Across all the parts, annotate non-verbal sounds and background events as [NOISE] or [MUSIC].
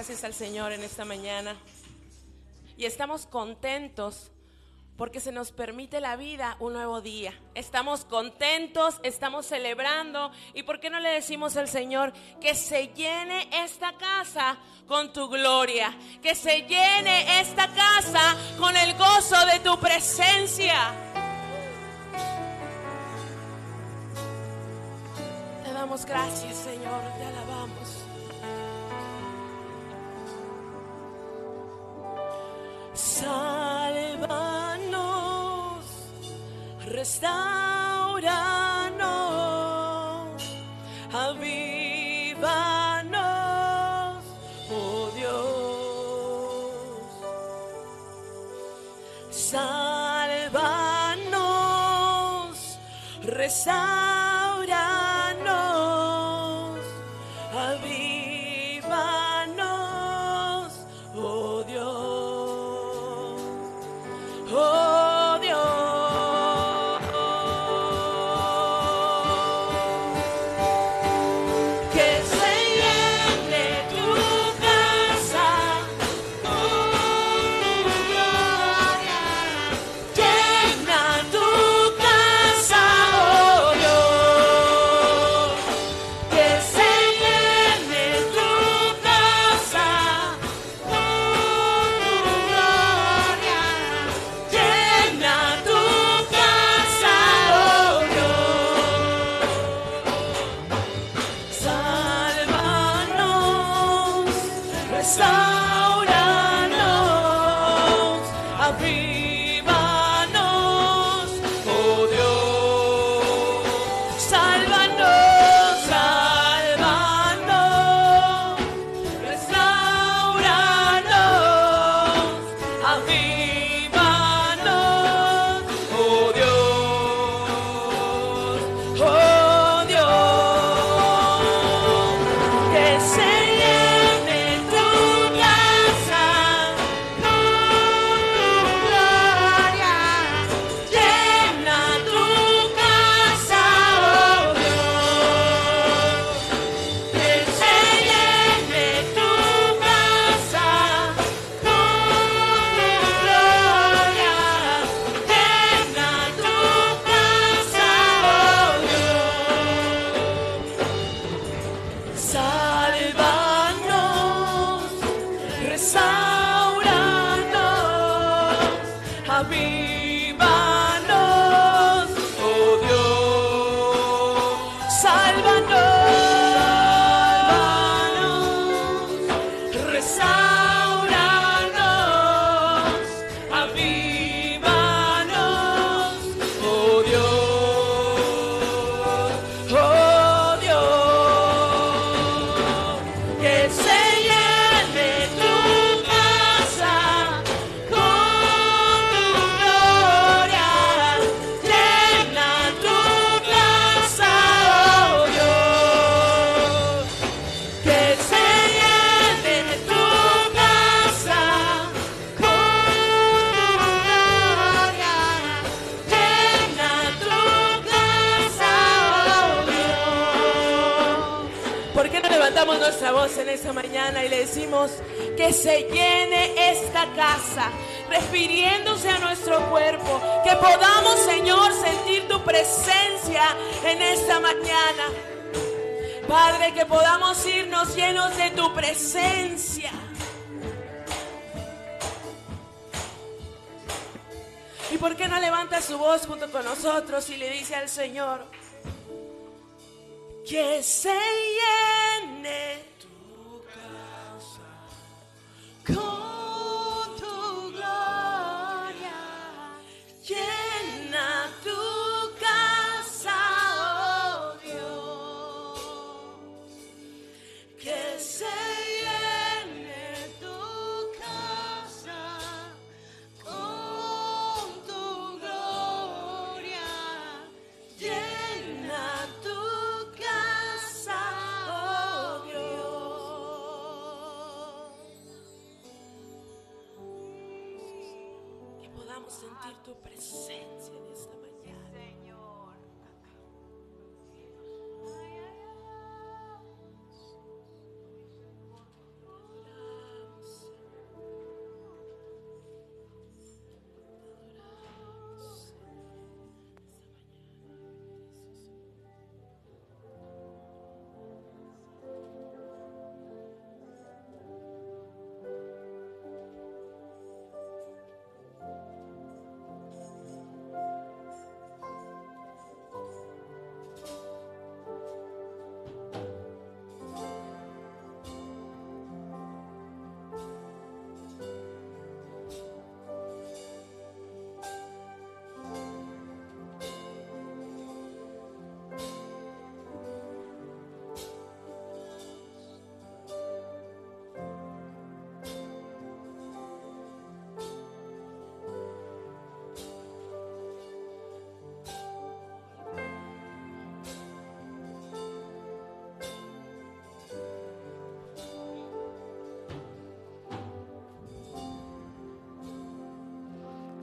gracias al Señor en esta mañana. Y estamos contentos porque se nos permite la vida un nuevo día. Estamos contentos, estamos celebrando. ¿Y por qué no le decimos al Señor que se llene esta casa con tu gloria? Que se llene esta casa con el gozo de tu presencia. Te damos gracias, Señor, te alabamos. Sálvanos, restauranos, avívanos, oh Dios. Sálvanos, restauranos.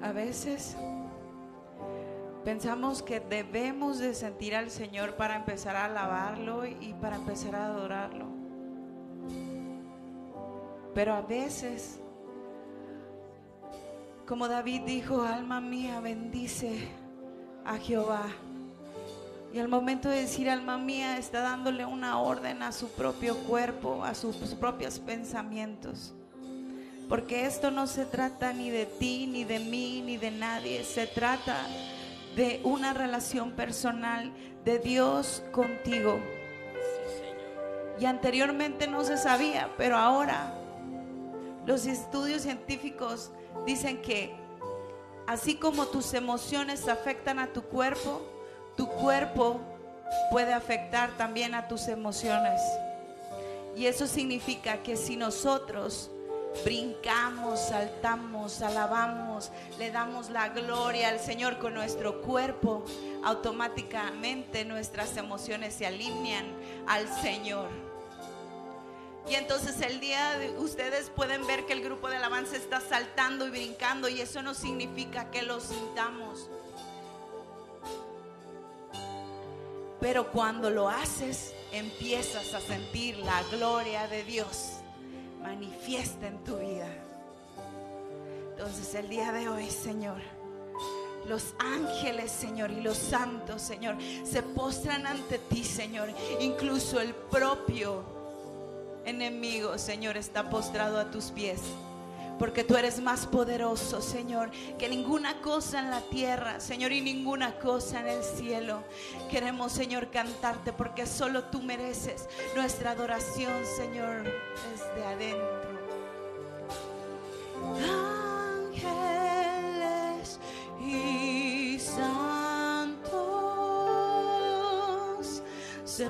A veces pensamos que debemos de sentir al Señor para empezar a alabarlo y para empezar a adorarlo. Pero a veces, como David dijo, alma mía, bendice a Jehová. Y al momento de decir alma mía, está dándole una orden a su propio cuerpo, a sus propios pensamientos. Porque esto no se trata ni de ti, ni de mí, ni de nadie. Se trata de una relación personal de Dios contigo. Y anteriormente no se sabía, pero ahora los estudios científicos dicen que así como tus emociones afectan a tu cuerpo, tu cuerpo puede afectar también a tus emociones. Y eso significa que si nosotros brincamos, saltamos, alabamos, le damos la gloria al Señor con nuestro cuerpo, automáticamente nuestras emociones se alinean al Señor. Y entonces el día de ustedes pueden ver que el grupo de alabanza está saltando y brincando y eso no significa que lo sintamos. Pero cuando lo haces, empiezas a sentir la gloria de Dios manifiesta en tu vida. Entonces el día de hoy, Señor, los ángeles, Señor, y los santos, Señor, se postran ante ti, Señor. Incluso el propio enemigo, Señor, está postrado a tus pies. Porque tú eres más poderoso, Señor, que ninguna cosa en la tierra, Señor, y ninguna cosa en el cielo. Queremos, Señor, cantarte porque solo tú mereces nuestra adoración, Señor, desde adentro. Ángeles y santos se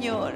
Señor.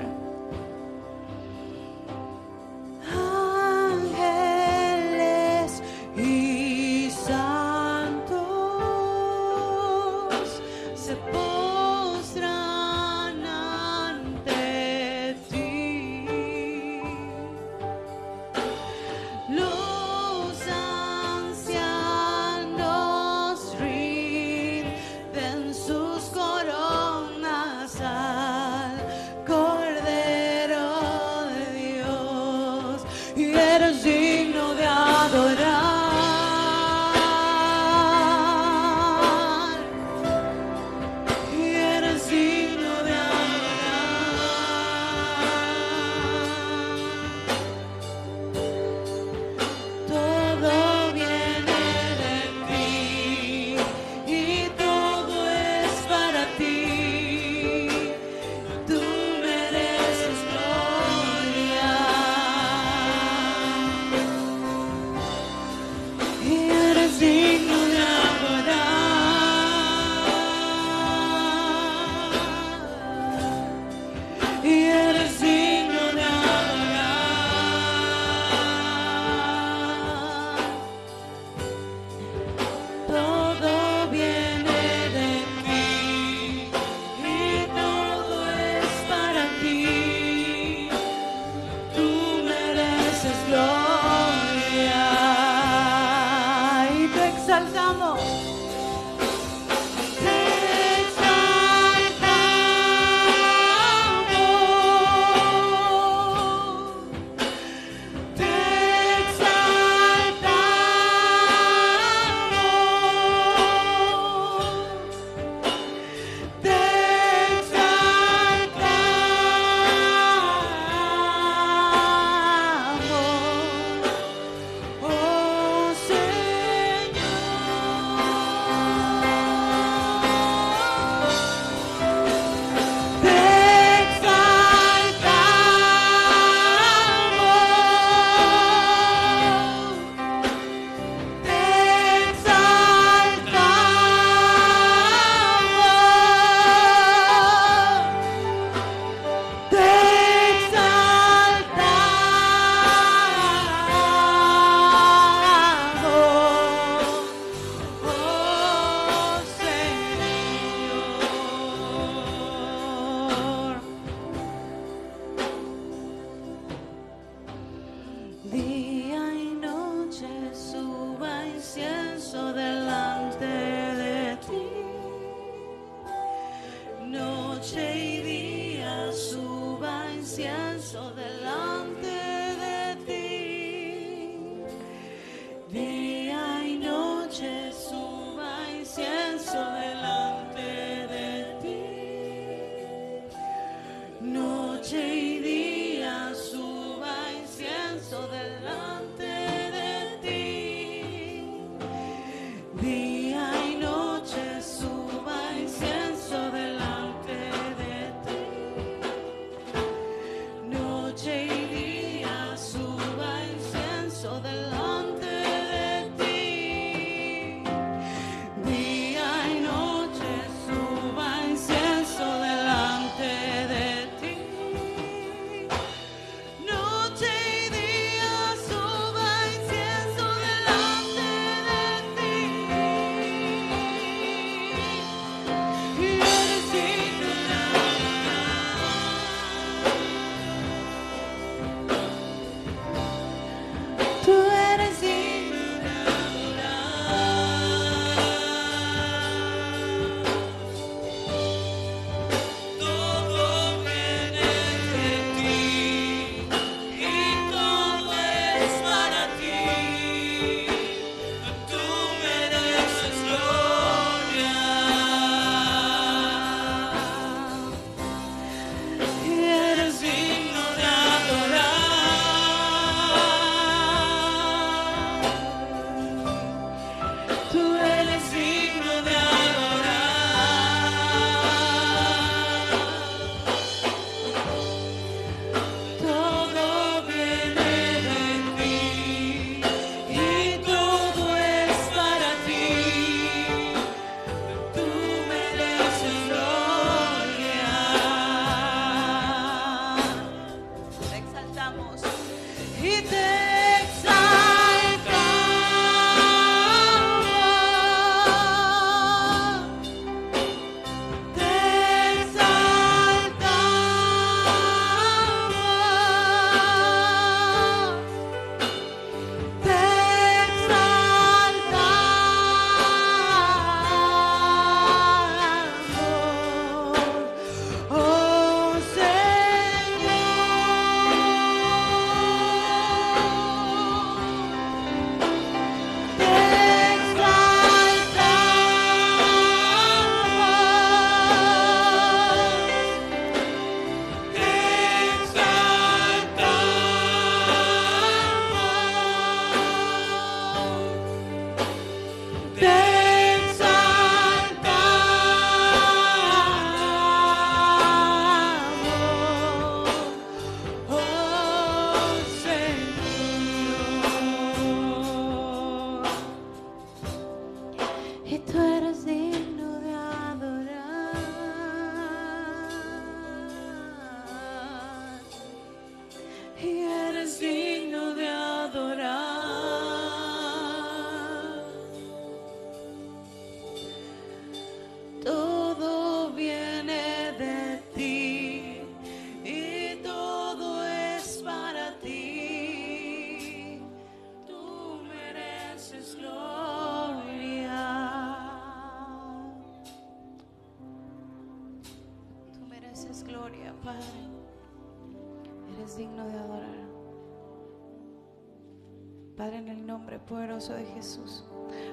Poderoso de Jesús.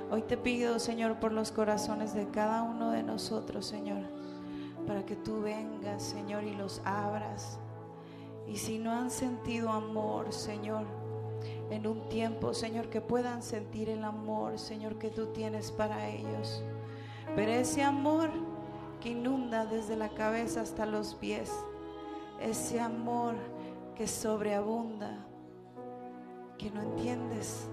Hoy te pido, Señor, por los corazones de cada uno de nosotros, Señor, para que tú vengas, Señor, y los abras. Y si no han sentido amor, Señor, en un tiempo, Señor, que puedan sentir el amor, Señor, que tú tienes para ellos. Pero ese amor que inunda desde la cabeza hasta los pies, ese amor que sobreabunda, que no entiendes,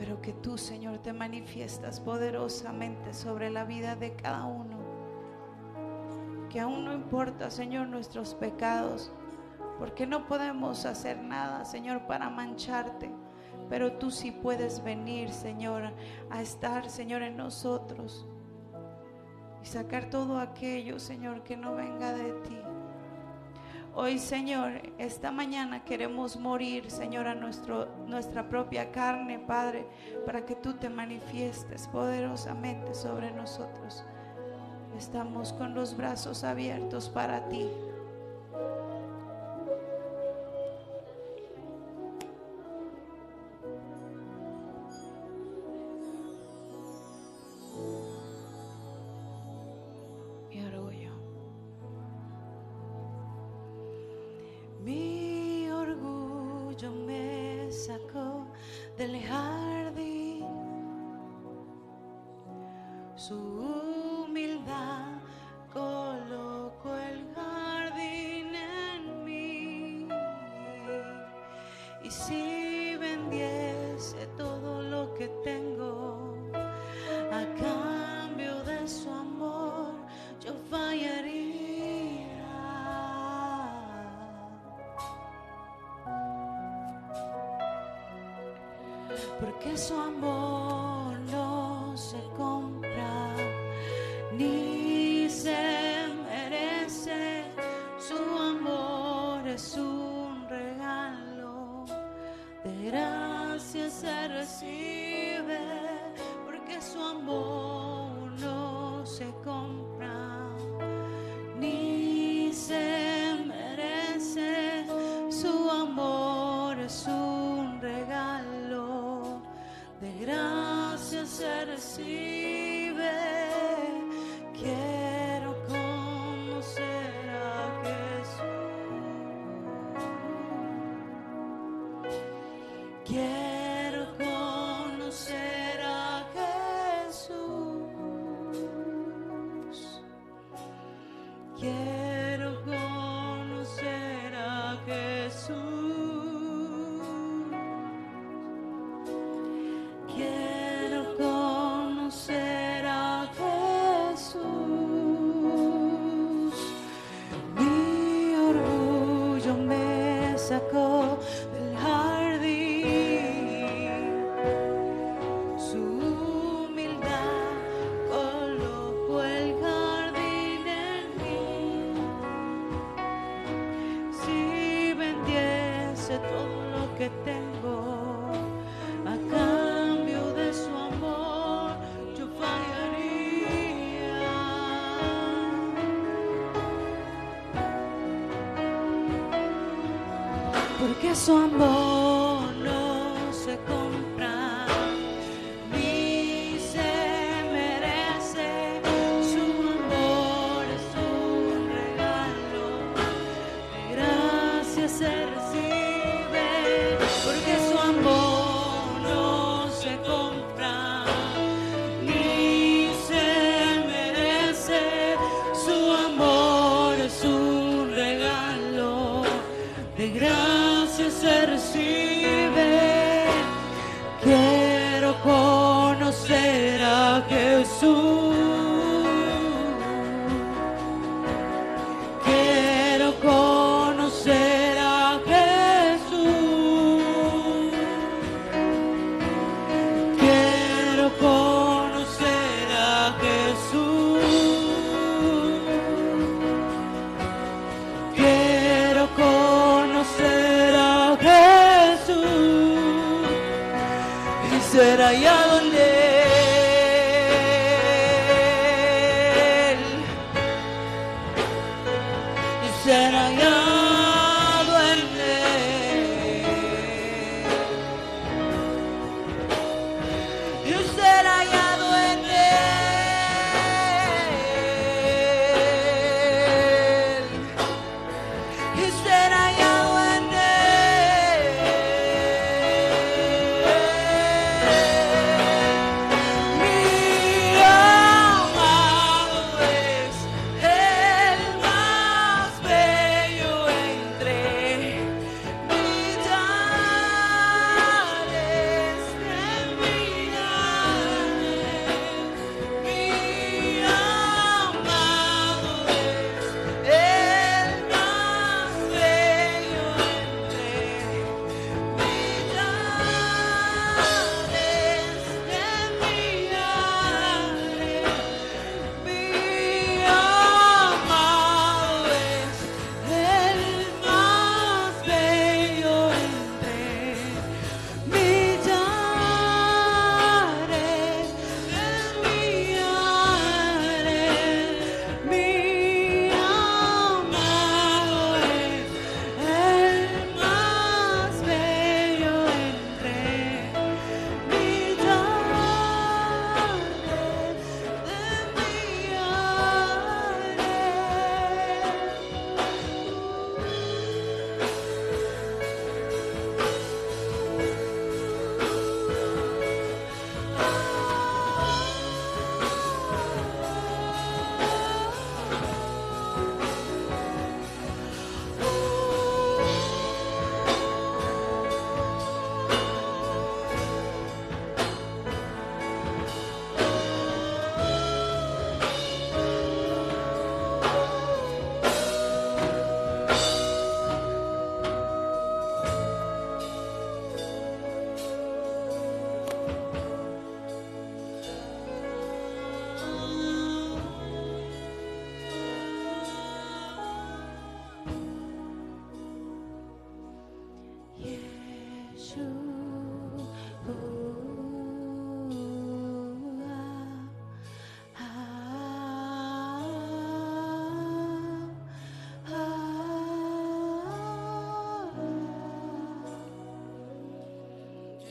pero que tú, Señor, te manifiestas poderosamente sobre la vida de cada uno. Que aún no importa, Señor, nuestros pecados, porque no podemos hacer nada, Señor, para mancharte. Pero tú sí puedes venir, Señor, a estar, Señor, en nosotros y sacar todo aquello, Señor, que no venga de ti. Hoy, Señor, esta mañana queremos morir, Señor, a nuestro, nuestra propia carne, Padre, para que tú te manifiestes poderosamente sobre nosotros. Estamos con los brazos abiertos para ti. Quiero su amor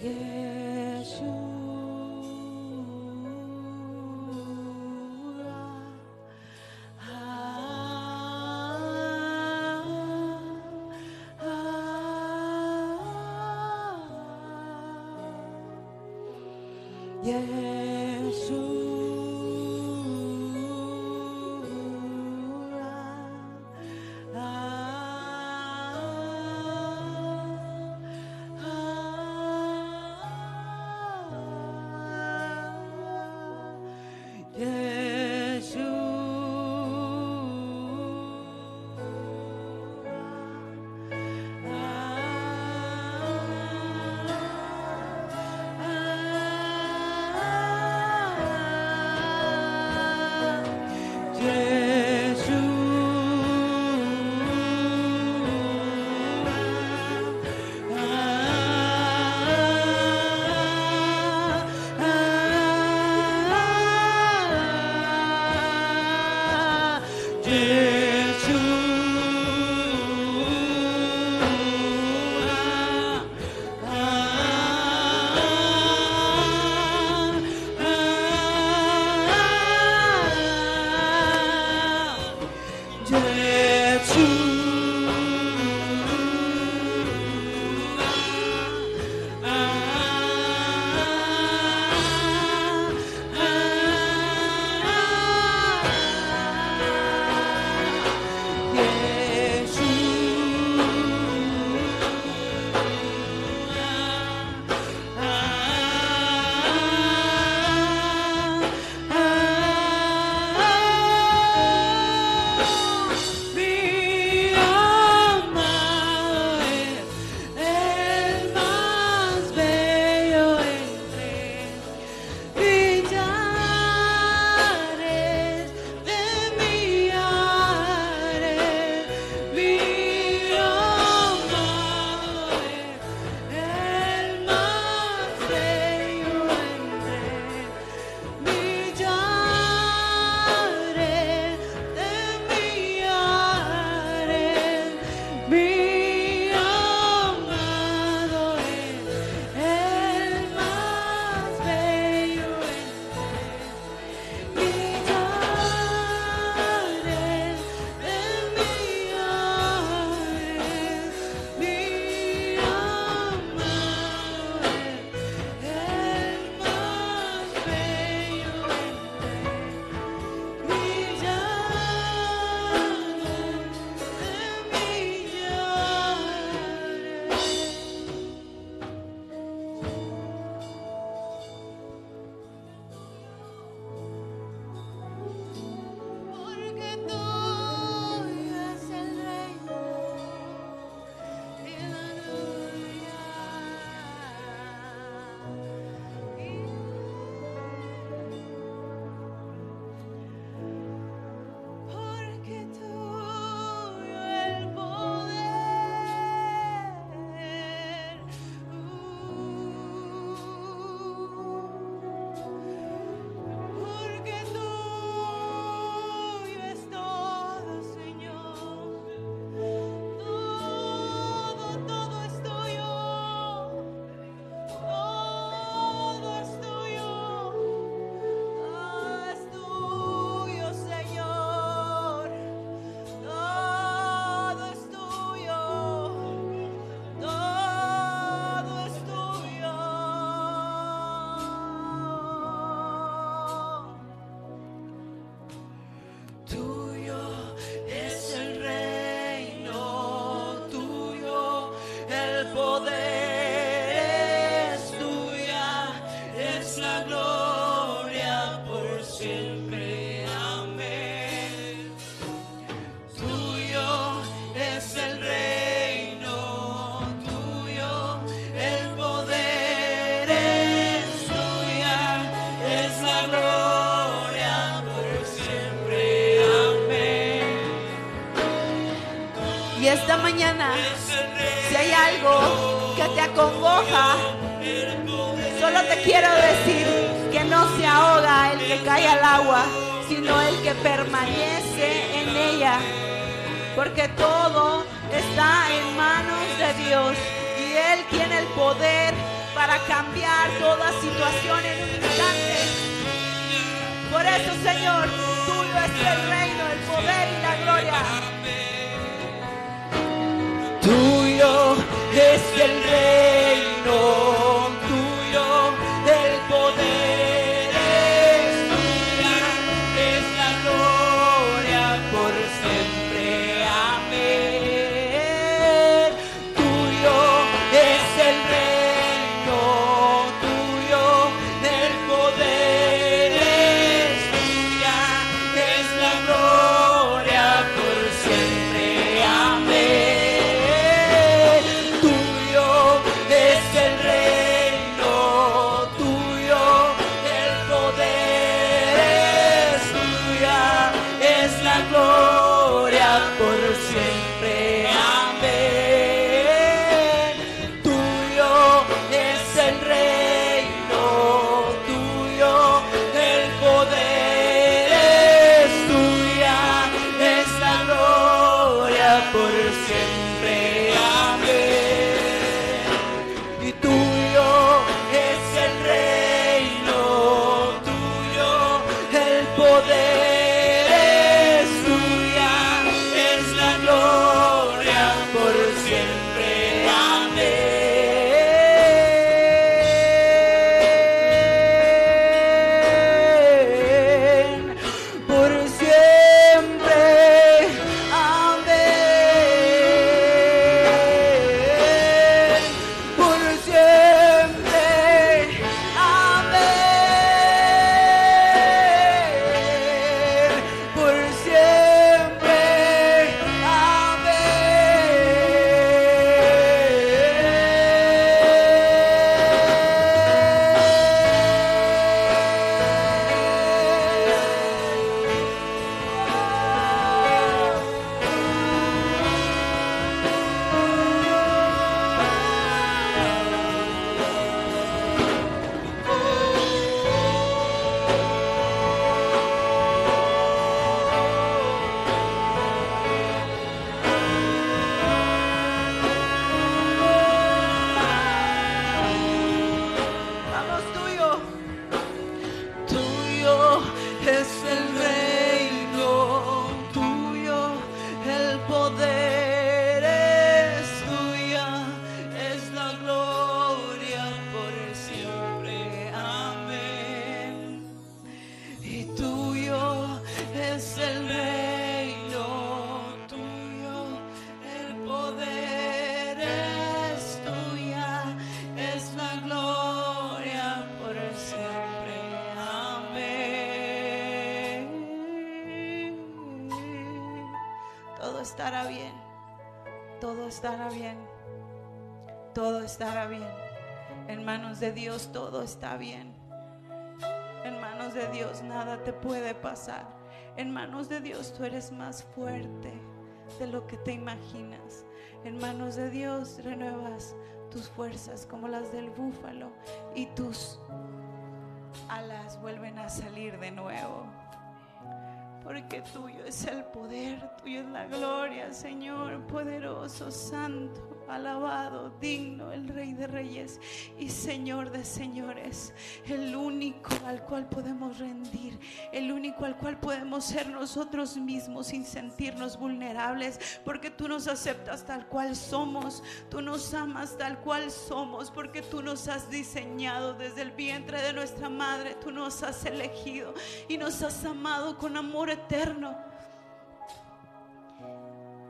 Yeah. Si hay algo que te acongoja, solo te quiero decir que no se ahoga el que cae al agua, sino el que permanece en ella. Porque todo está en manos de Dios y Él tiene el poder para cambiar toda situación en un instante. Por eso, Señor, tuyo es el reino, el poder y la gloria. Tuyo de Dios todo está bien. En manos de Dios nada te puede pasar. En manos de Dios tú eres más fuerte de lo que te imaginas. En manos de Dios renuevas tus fuerzas como las del búfalo y tus alas vuelven a salir de nuevo. Porque tuyo es el poder, tuyo es la gloria, Señor, poderoso, santo, alabado, digno, el Rey de Reyes y Señor de Señores, el único al cual podemos rendir, el único al cual podemos ser nosotros mismos sin sentirnos vulnerables, porque tú nos aceptas tal cual somos, tú nos amas tal cual somos, porque tú nos has diseñado desde el vientre de nuestra madre, tú nos has elegido y nos has amado con amor eterno.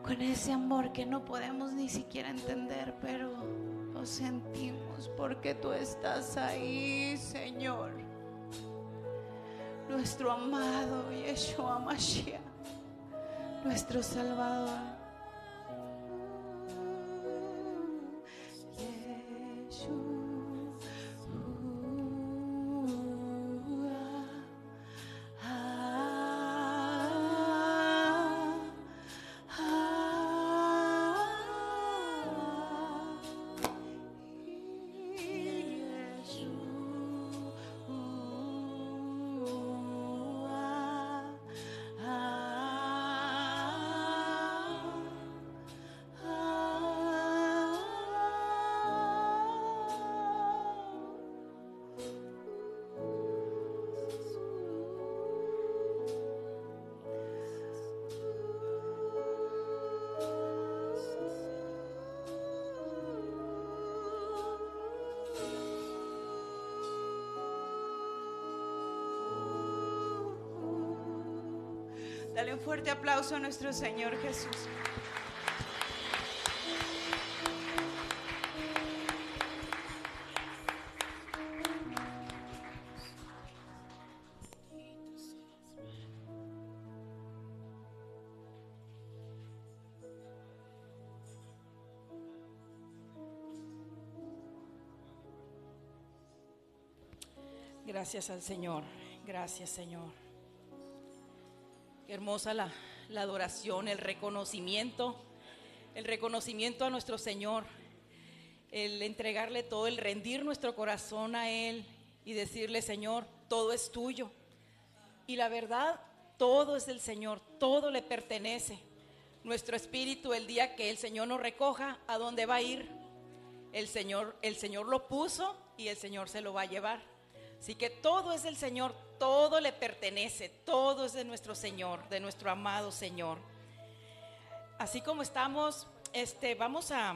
Con ese amor que no podemos ni siquiera entender, pero lo sentimos porque tú estás ahí, Señor. Nuestro amado Yeshua Mashiach, nuestro Salvador. Fuerte aplauso a nuestro Señor Jesús. Gracias al Señor. Gracias, Señor. Hermosa la, la adoración, el reconocimiento, el reconocimiento a nuestro Señor, el entregarle todo, el rendir nuestro corazón a Él y decirle, Señor, todo es tuyo. Y la verdad, todo es del Señor, todo le pertenece. Nuestro espíritu, el día que el Señor nos recoja, ¿a dónde va a ir? El Señor, el Señor lo puso y el Señor se lo va a llevar. Así que todo es del Señor, todo le pertenece, todo es de nuestro Señor, de nuestro amado Señor. Así como estamos, este, vamos a,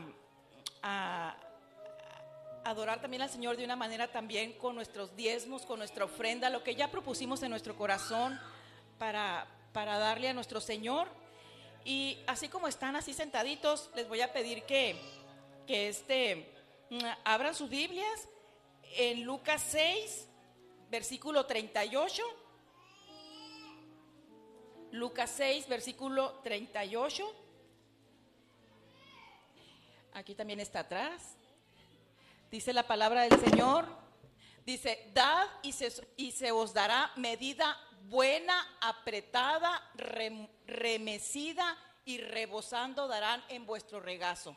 a adorar también al Señor de una manera también con nuestros diezmos, con nuestra ofrenda, lo que ya propusimos en nuestro corazón para, para darle a nuestro Señor. Y así como están así sentaditos, les voy a pedir que, que este, mm, abran sus Biblias en Lucas 6, versículo 38. Lucas 6, versículo 38. Aquí también está atrás. Dice la palabra del Señor. Dice, dad y se, os dará medida buena, apretada, rem- remecida y rebosando darán en vuestro regazo.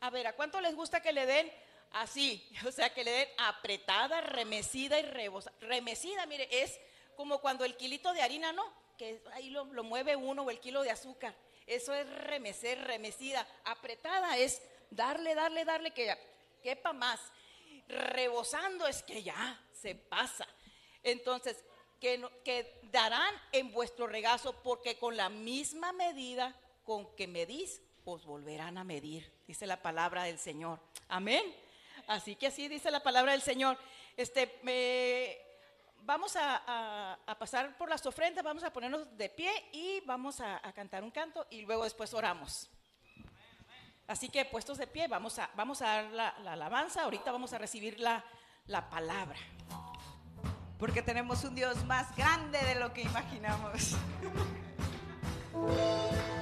A ver, ¿a cuánto les gusta que le den así? [LAUGHS] O sea, que le den apretada, remecida y rebosada. Remecida, mire, es como cuando el kilito de harina, ¿no? Que ahí lo, mueve uno o el kilo de azúcar. Eso es remecer, remecida. Apretada es darle, darle, darle, que ya quepa más. Rebosando es que ya se pasa. Entonces, que, que darán en vuestro regazo, porque con la misma medida con que medís, os volverán a medir, dice la palabra del Señor. Amén. Así que así dice la palabra del Señor. Este, vamos a, a- a pasar por las ofrendas, vamos a ponernos de pie y vamos a, a cantar un canto y luego después oramos. Así que puestos de pie, vamos a, vamos a dar la, la alabanza, ahorita vamos a recibir la, la palabra. Porque tenemos un Dios más grande de lo que imaginamos. [LAUGHS]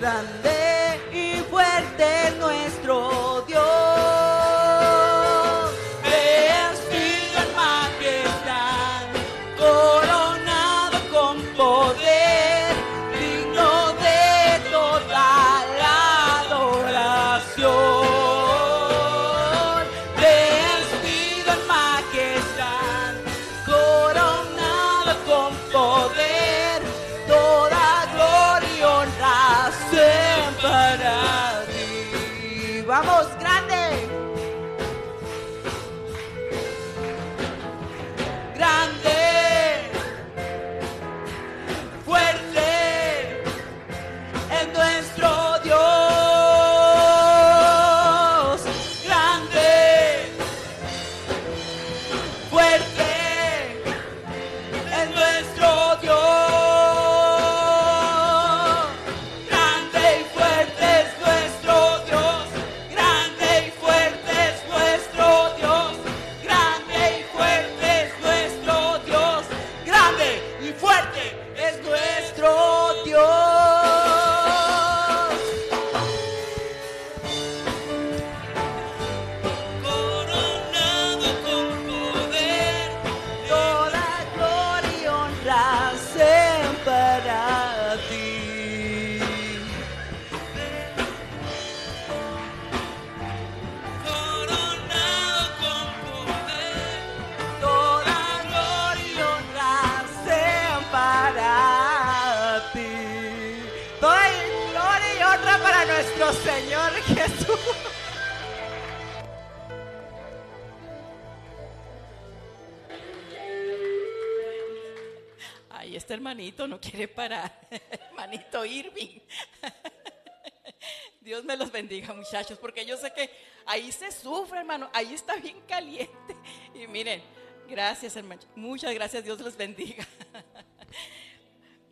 Grande y fuerte no quiere parar. [LAUGHS] Hermanito Irving. [LAUGHS] Dios me los bendiga, muchachos, porque yo sé que ahí se sufre, hermano. Ahí está bien caliente. Y miren, gracias, hermano. Muchas gracias, Dios los bendiga. [LAUGHS]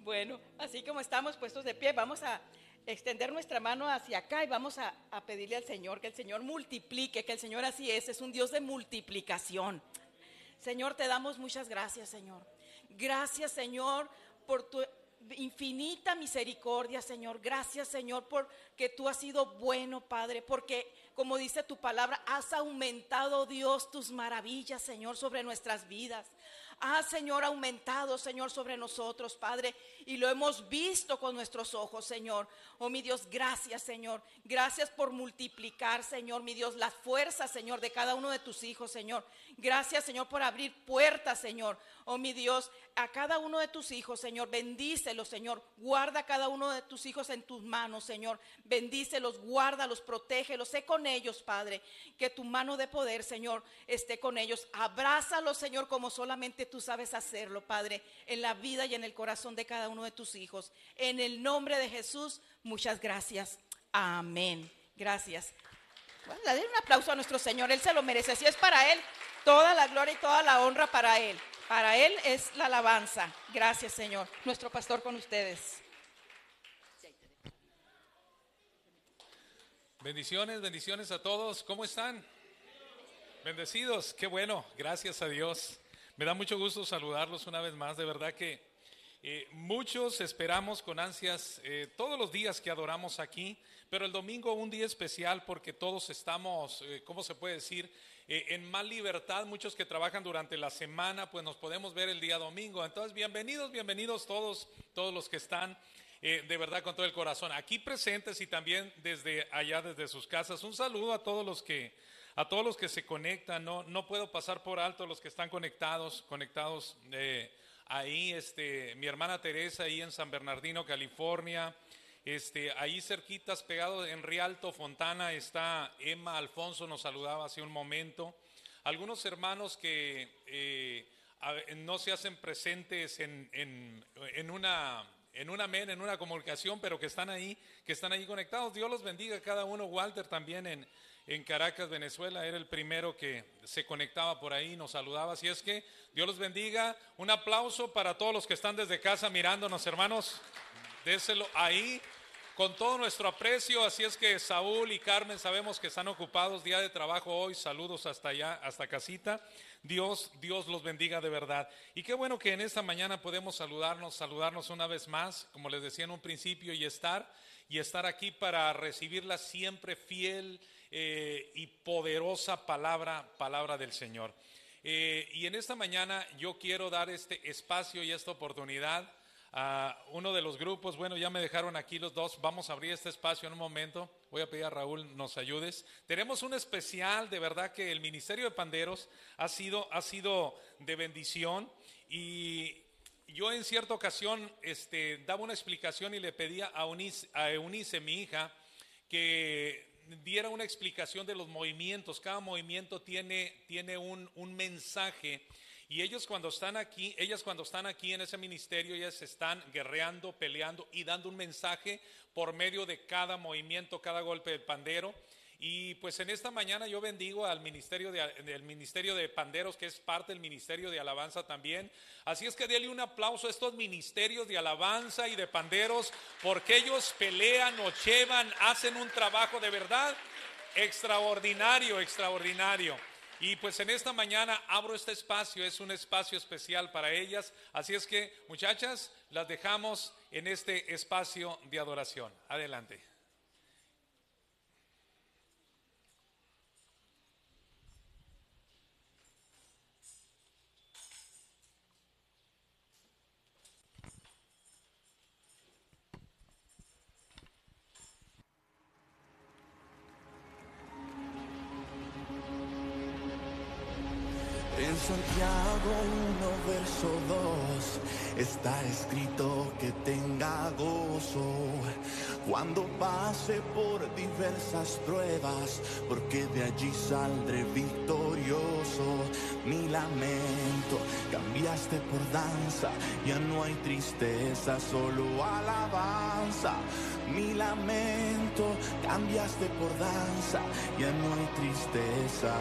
Bueno, así como estamos puestos de pie, vamos a extender nuestra mano hacia acá y vamos a, a, pedirle al Señor que el Señor multiplique, que el Señor así es, es un Dios de multiplicación. Señor, te damos muchas gracias, Señor. Gracias, Señor, por tu infinita misericordia, Señor. Gracias, Señor, porque tú has sido bueno, Padre, porque, como dice tu palabra, has aumentado, Dios, tus maravillas, Señor, sobre nuestras vidas. Ah, Señor, aumentado, Señor, sobre nosotros, Padre. Y lo hemos visto con nuestros ojos, Señor. Oh, mi Dios, gracias, Señor. Gracias por multiplicar, Señor, mi Dios, las fuerzas, Señor, de cada uno de tus hijos, Señor. Gracias, Señor, por abrir puertas, Señor. Oh, mi Dios, a cada uno de tus hijos, Señor. Bendícelos, Señor. Guarda a cada uno de tus hijos en tus manos, Señor. Bendícelos, guárdalos, protégelos. Sé con ellos, Padre. Que tu mano de poder, Señor, esté con ellos. Abrázalos, Señor, como solamente tú sabes hacerlo, Padre, en la vida y en el corazón de cada uno de tus hijos. En el nombre de Jesús, muchas gracias. Amén. Gracias. Bueno, dale un aplauso a nuestro Señor, Él se lo merece. Así es para Él, toda la gloria y toda la honra para Él. Para Él es la alabanza. Gracias, Señor. Nuestro pastor con ustedes. Bendiciones, bendiciones a todos. ¿Cómo están? Bendecidos. Qué bueno. Gracias a Dios. Me da mucho gusto saludarlos una vez más. De verdad que eh, muchos esperamos con ansias eh, todos los días que adoramos aquí, pero el domingo un día especial porque todos estamos, eh, ¿cómo se puede decir? En más libertad, muchos que trabajan durante la semana, pues nos podemos ver el día domingo. Entonces, bienvenidos, bienvenidos todos, todos los que están. de verdad con todo el corazón aquí presentes y también desde allá, desde sus casas. Un saludo a todos los que, a todos los que se conectan. No, no puedo pasar por alto los que están conectados, conectados ahí, este, mi hermana Teresa, ahí en San Bernardino, California. Este, ahí cerquitas, pegado en Rialto, Fontana, está Emma Alfonso, nos saludaba hace un momento. Algunos hermanos que eh, no se hacen presentes en, en, una en en una comunicación, pero que están ahí, que están ahí conectados. Dios los bendiga a cada uno. Walter también en, en Caracas, Venezuela, era el primero que se conectaba por ahí, nos saludaba. Así es que Dios los bendiga. Un aplauso para todos los que están desde casa mirándonos, hermanos. Déselo ahí con todo nuestro aprecio. Así es que Saúl y Carmen sabemos que están ocupados día de trabajo hoy. Saludos hasta allá, hasta casita. Dios, Dios los bendiga de verdad. Y qué bueno que en esta mañana podemos saludarnos, saludarnos una vez más, como les decía en un principio, y estar, y estar aquí para recibirla siempre fiel eh, y poderosa palabra, palabra del Señor. Eh, y en esta mañana yo quiero dar este espacio y esta oportunidad a uno de los grupos. Bueno, ya me dejaron aquí los dos. Vamos a abrir este espacio en un momento. Voy a pedir a Raúl nos ayudes. Tenemos un especial, de verdad que el Ministerio de Panderos ha sido, ha sido de bendición y yo en cierta ocasión este, daba una explicación y le pedía a, a Eunice, mi hija, que diera una explicación de los movimientos. Cada movimiento tiene, tiene un, un mensaje. Y ellos cuando están aquí, ellas cuando están aquí en ese ministerio, ellas están guerreando, peleando y dando un mensaje por medio de cada movimiento, cada golpe del pandero. Y pues en esta mañana yo bendigo al ministerio de, del ministerio de panderos, que es parte del ministerio de alabanza también. Así es que déle un aplauso a estos ministerios de alabanza y de panderos, porque ellos pelean, o llevan, hacen un trabajo de verdad extraordinario, extraordinario. Y pues en esta mañana abro este espacio, es un espacio especial para ellas. Así es que muchachas, las dejamos en este espacio de adoración. Adelante. Está escrito que tenga gozo cuando pase por diversas pruebas, porque de allí saldré victorioso. Mi lamento cambiaste por danza, ya no hay tristeza, solo alabanza. Mi lamento cambiaste por danza, ya no hay tristeza.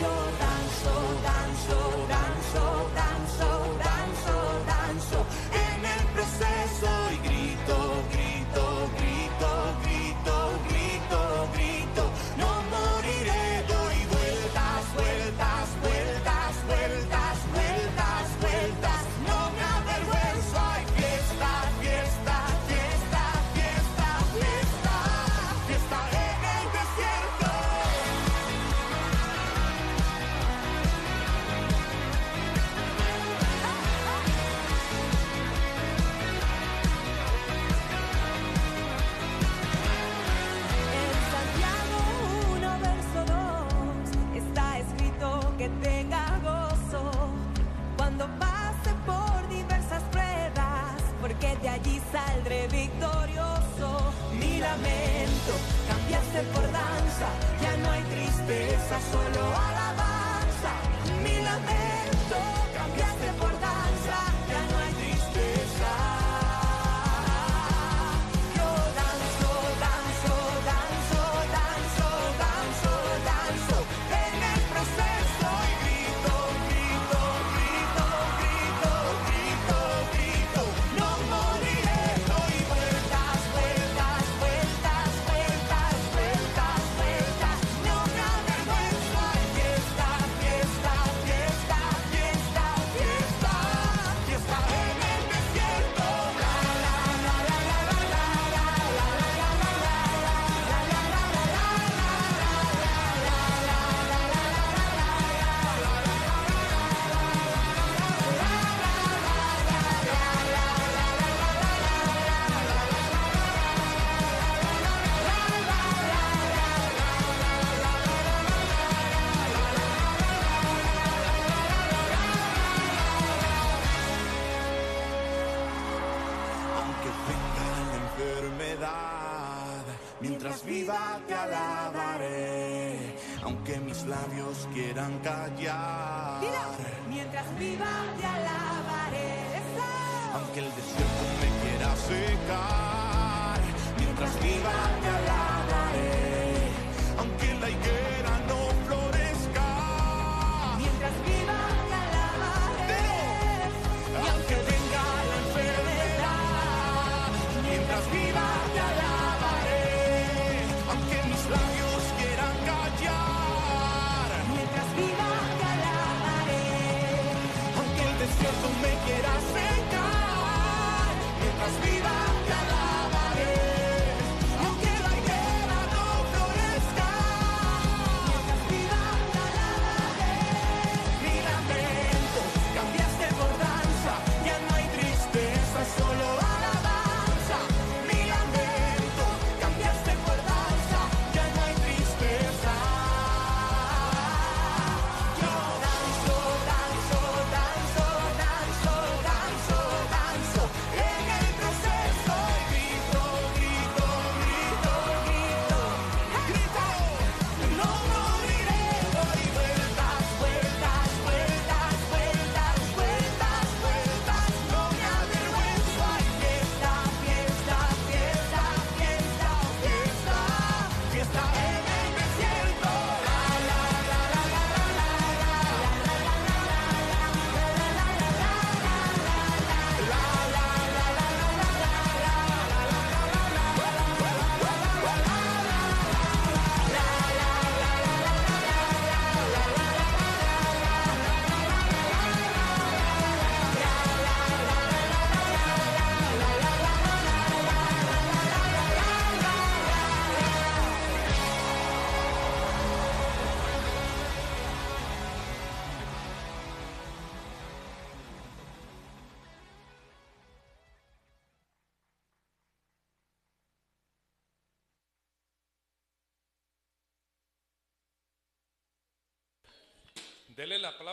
Yo danzo, danzo, danzo, danzo, danzo, victorioso. Mi lamento cambiaste por danza, ya no hay tristeza, solo alabanza. Mi lamento cambiaste por mientras viva te alabaré. Aunque mis labios quieran callar, Mientras viva te alabaré. aunque el desierto me quiera secar, mientras viva te alabaré. Aunque la higuera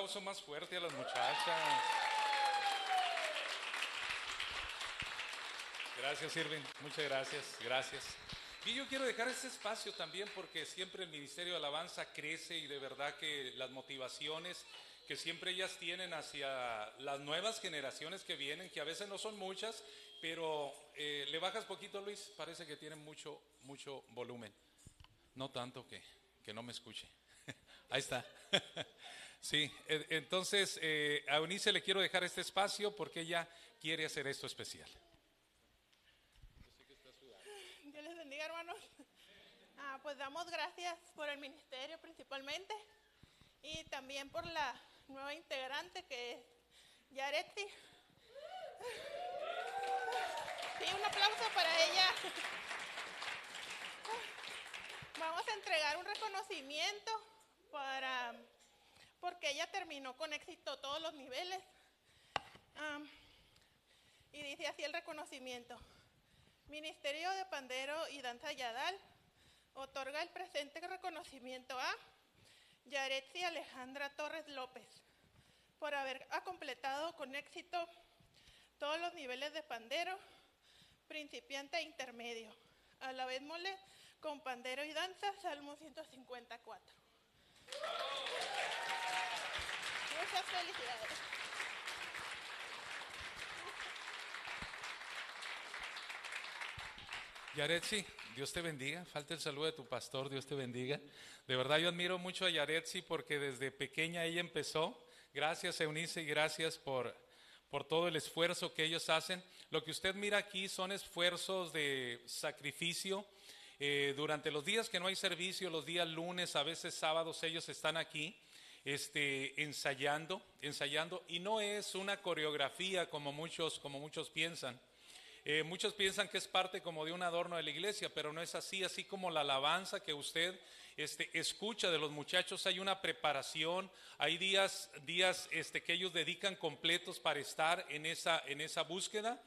aplauso más fuerte a las muchachas. Gracias, Irving. Muchas gracias. Gracias. Y yo quiero dejar este espacio también porque siempre el Ministerio de Alabanza crece y de verdad que las motivaciones que siempre ellas tienen hacia las nuevas generaciones que vienen, que a veces no son muchas, pero eh, le bajas poquito, Luis, parece que tienen mucho, mucho volumen. No tanto que, que no me escuche. [LAUGHS] Ahí está. [LAUGHS] Sí, entonces eh, a Eunice le quiero dejar este espacio porque ella quiere hacer esto especial. Dios les bendiga, hermanos. Ah, pues damos gracias por el ministerio principalmente y también por la nueva integrante que es Yaretsi. Sí, un aplauso para ella. Vamos a entregar un reconocimiento para porque ella terminó con éxito todos los niveles. Y dice así el reconocimiento. Ministerio de Pandero y Danza Yadal otorga el presente reconocimiento a Yaretsi Alejandra Torres López por haber ha completado con éxito todos los niveles de pandero, principiante e intermedio. A la vez mole con pandero y danza, Salmo 154. Muchas felicidades. Yaretsi, Dios te bendiga. Falta el saludo de tu pastor, Dios te bendiga. De verdad yo admiro mucho a Yaretsi porque desde pequeña ella empezó. Gracias Eunice y gracias por, por todo el esfuerzo que ellos hacen. Lo que usted mira aquí son esfuerzos de sacrificio. Eh, durante los días que no hay servicio, los días lunes, a veces sábados, ellos están aquí este, ensayando, ensayando, y no es una coreografía como muchos, como muchos piensan. Eh, muchos piensan que es parte como de un adorno de la iglesia, pero no es así, así como la alabanza que usted este, escucha de los muchachos, hay una preparación, hay días, días este, que ellos dedican completos para estar en esa, en esa búsqueda,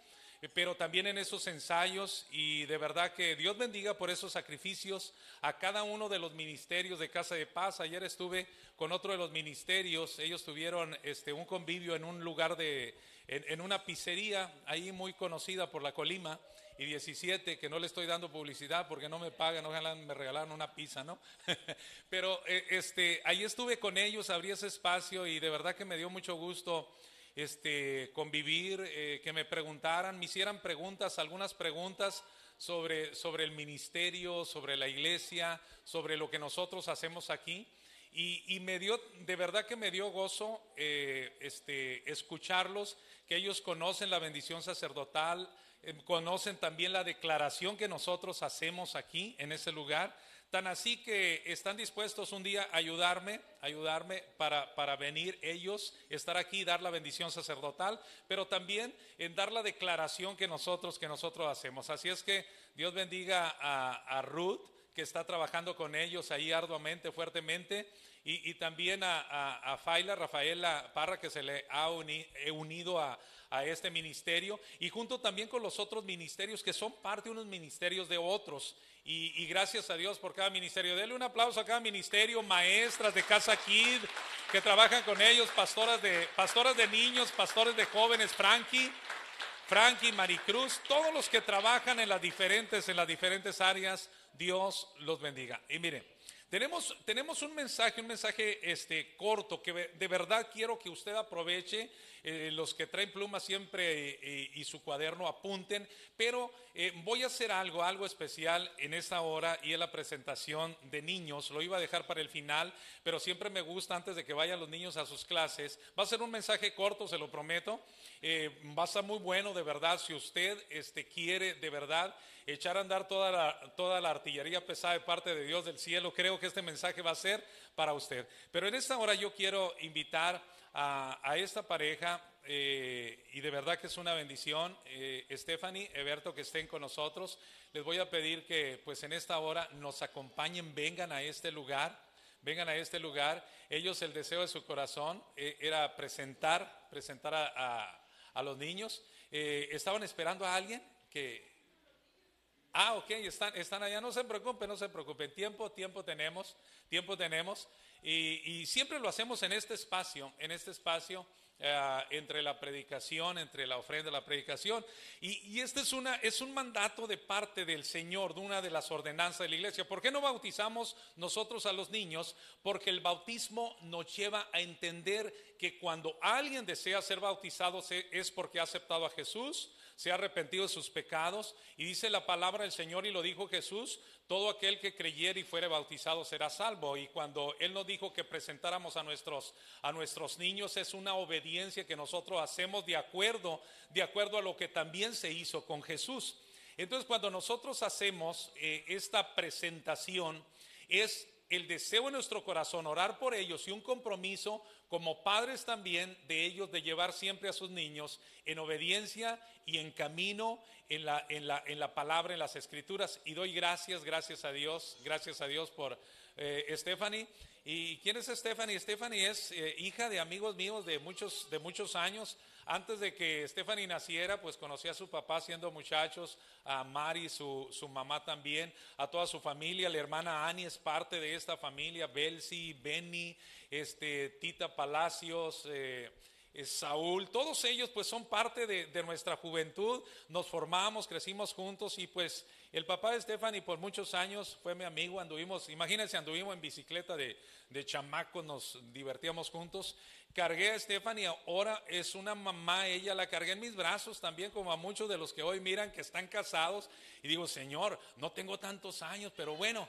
pero también en esos ensayos y de verdad que Dios bendiga por esos sacrificios a cada uno de los ministerios de Casa de Paz. Ayer estuve con otro de los ministerios, ellos tuvieron este, un convivio en un lugar de, en, en una pizzería ahí muy conocida por la Colima y 17, que no le estoy dando publicidad porque no me pagan, ojalá me regalaran una pizza, ¿no? [LAUGHS] Pero eh, este, ahí estuve con ellos, abrí ese espacio y de verdad que me dio mucho gusto este, convivir, eh, que me preguntaran, me hicieran preguntas, algunas preguntas sobre, sobre el ministerio, sobre la iglesia, sobre lo que nosotros hacemos aquí. Y, y me dio, de verdad que me dio gozo eh, este, escucharlos, que ellos conocen la bendición sacerdotal, eh, conocen también la declaración que nosotros hacemos aquí en ese lugar. Tan así que están dispuestos un día a ayudarme, ayudarme para, para venir ellos, estar aquí, dar la bendición sacerdotal, pero también en dar la declaración que nosotros, que nosotros hacemos. Así es que Dios bendiga a, Ruth, que está trabajando con ellos ahí arduamente, fuertemente, y, y también a, a, a Faila, Rafaela Parra, que se le ha uni- eh, unido a, a este ministerio, y junto también con los otros ministerios que son parte de unos ministerios de otros. Y, y gracias a Dios por cada ministerio. Dele un aplauso a cada ministerio, maestras de Casa Kid que trabajan con ellos, pastoras de, pastoras de niños, pastores de jóvenes, Frankie. Frankie, Maricruz, todos los que trabajan en las diferentes, en las diferentes áreas, Dios los bendiga. Y mire, tenemos, tenemos un mensaje, un mensaje este, corto que de verdad quiero que usted aproveche. eh, los que traen pluma siempre eh, y su cuaderno apunten, pero eh, voy a hacer algo, algo especial en esta hora y es la presentación de niños. Lo iba a dejar para el final, pero siempre me gusta antes de que vayan los niños a sus clases. Va a ser un mensaje corto, se lo prometo. Eh, va a estar muy bueno, de verdad, si usted este, quiere de verdad echar a andar toda la, toda la artillería pesada de parte de Dios del cielo, creo que este mensaje va a ser para usted. Pero en esta hora yo quiero invitar a, esta pareja eh, y de verdad que es una bendición. Eh, Stephanie, Eberto, que estén con nosotros. Les voy a pedir que pues en esta hora nos acompañen, vengan a este lugar. Vengan a este lugar. Ellos el deseo de su corazón eh, era presentar, presentar a, los niños. Estaban esperando a alguien que Ah, ok, están, están allá, no se preocupen, no se preocupen. Tiempo, tiempo tenemos, tiempo tenemos. Y, y siempre lo hacemos en este espacio, en este espacio eh, entre la predicación, entre la ofrenda la predicación. Y, y este es, una, es un mandato de parte del Señor, de una de las ordenanzas de la iglesia. ¿Por qué no bautizamos nosotros a los niños? Porque el bautismo nos lleva a entender que cuando alguien desea ser bautizado es porque ha aceptado a Jesús, se ha arrepentido de sus pecados. Y dice la palabra del Señor y lo dijo Jesús, todo aquel que creyere y fuere bautizado será salvo. Y cuando Él nos dijo que presentáramos a nuestros, a nuestros niños, es una obediencia que nosotros hacemos de acuerdo, de acuerdo a lo que también se hizo con Jesús. Entonces, cuando nosotros hacemos eh, esta presentación, es el deseo en nuestro corazón orar por ellos y un compromiso como padres también de ellos de llevar siempre a sus niños en obediencia y en camino en la, en la, en la palabra, en las escrituras. Y doy gracias, gracias a Dios, gracias a Dios por eh, Stephanie. ¿Y quién es Stephanie? Stephanie es eh, hija de amigos míos de muchos, de muchos años. Antes de que Stephanie naciera, pues conocí a su papá siendo muchachos, a Mari, su, su mamá también, a toda su familia. La hermana Ani es parte de esta familia, Belsi, Benny, este, Tita Palacios, eh, Saúl, todos ellos pues son parte de, nuestra juventud, nos formamos, crecimos juntos y pues el papá de Stephanie por muchos años fue mi amigo, anduvimos, imagínense, anduvimos en bicicleta de, de chamacos, nos divertíamos juntos. Cargué a Stephanie, ahora es una mamá, ella la cargué en mis brazos también, como a muchos de los que hoy miran que están casados. Y digo, Señor, no tengo tantos años, pero bueno,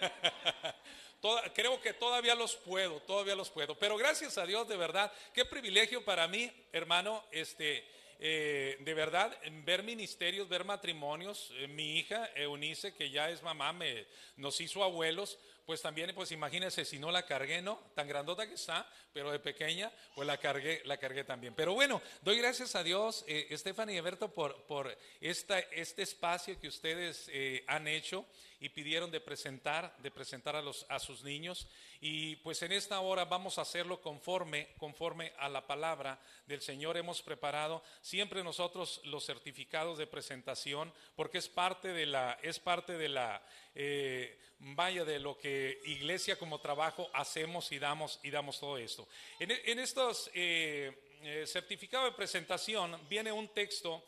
[LAUGHS] Toda- creo que todavía los puedo, todavía los puedo. Pero gracias a Dios, de verdad, qué privilegio para mí, hermano, este, eh, de verdad, ver ministerios, ver matrimonios. Eh, mi hija, Eunice, que ya es mamá, me, nos hizo abuelos. Pues también, pues imagínense, si no la cargué, ¿no? Tan grandota que está, pero de pequeña, pues la cargué, la cargué también. Pero bueno, doy gracias a Dios, eh, Stephanie y Alberto, por, por esta, este espacio que ustedes eh, han hecho y pidieron de presentar, de presentar a, sus niños. Y pues en esta hora vamos a hacerlo conforme, conforme a la palabra del Señor. Hemos preparado siempre nosotros los certificados de presentación, porque es parte de la, es parte de la, eh, vaya, de lo que iglesia como trabajo hacemos y damos, y damos todo esto. En, estos eh, eh, certificados de presentación viene un texto,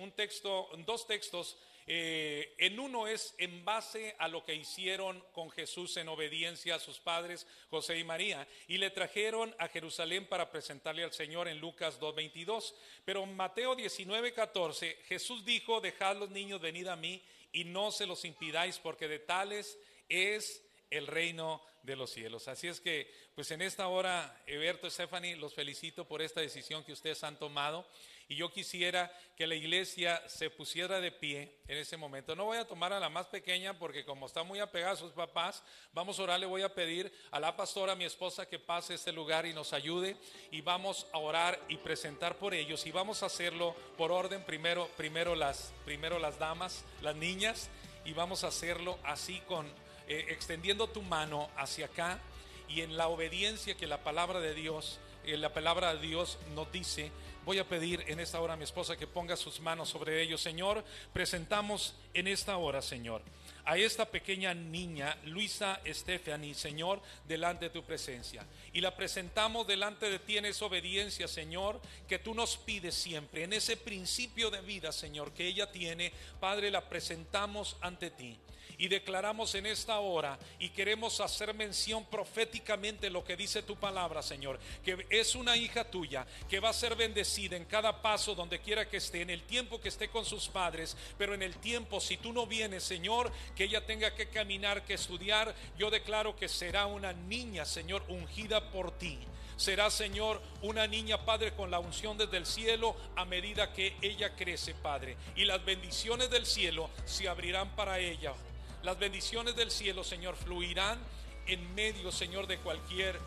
un texto, dos textos eh, en uno es en base a lo que hicieron con Jesús en obediencia a sus padres, José y María, y le trajeron a Jerusalén para presentarle al Señor en Lucas 2.22. Pero en Mateo 19.14 Jesús dijo, dejad los niños, venid a mí y no se los impidáis, porque de tales es el reino de los cielos. Así es que, pues en esta hora, Eberto, Stephanie, los felicito por esta decisión que ustedes han tomado. Y yo quisiera que la iglesia se pusiera de pie en ese momento. No voy a tomar a la más pequeña porque como está muy apegada a sus papás, vamos a orar, le voy a pedir a la pastora, mi esposa, que pase este lugar y nos ayude. Y vamos a orar y presentar por ellos. Y vamos a hacerlo por orden, primero, primero, las, primero las damas, las niñas. Y vamos a hacerlo así con, eh, extendiendo tu mano hacia acá y en la obediencia que la palabra de Dios, eh, la palabra de Dios nos dice, voy a pedir en esta hora a mi esposa que ponga sus manos sobre ellos. Señor, presentamos en esta hora, Señor, a esta pequeña niña, Luisa Stephanie, Señor, delante de tu presencia. Y la presentamos delante de ti en esa obediencia, Señor, que tú nos pides siempre, en ese principio de vida, Señor, que ella tiene. Padre, la presentamos ante ti y declaramos en esta hora y queremos hacer mención proféticamente lo que dice tu palabra, Señor, que es una hija tuya que va a ser bendecida en cada paso donde quiera que esté, en el tiempo que esté con sus padres, pero en el tiempo, si tú no vienes, Señor, que ella tenga que caminar, que estudiar, yo declaro que será una niña, Señor, ungida por ti. Será, Señor, una niña, Padre, con la unción desde el cielo a medida que ella crece, Padre. Y las bendiciones del cielo se abrirán para ella. Las bendiciones del cielo, Señor, fluirán en medio, Señor, de cualquier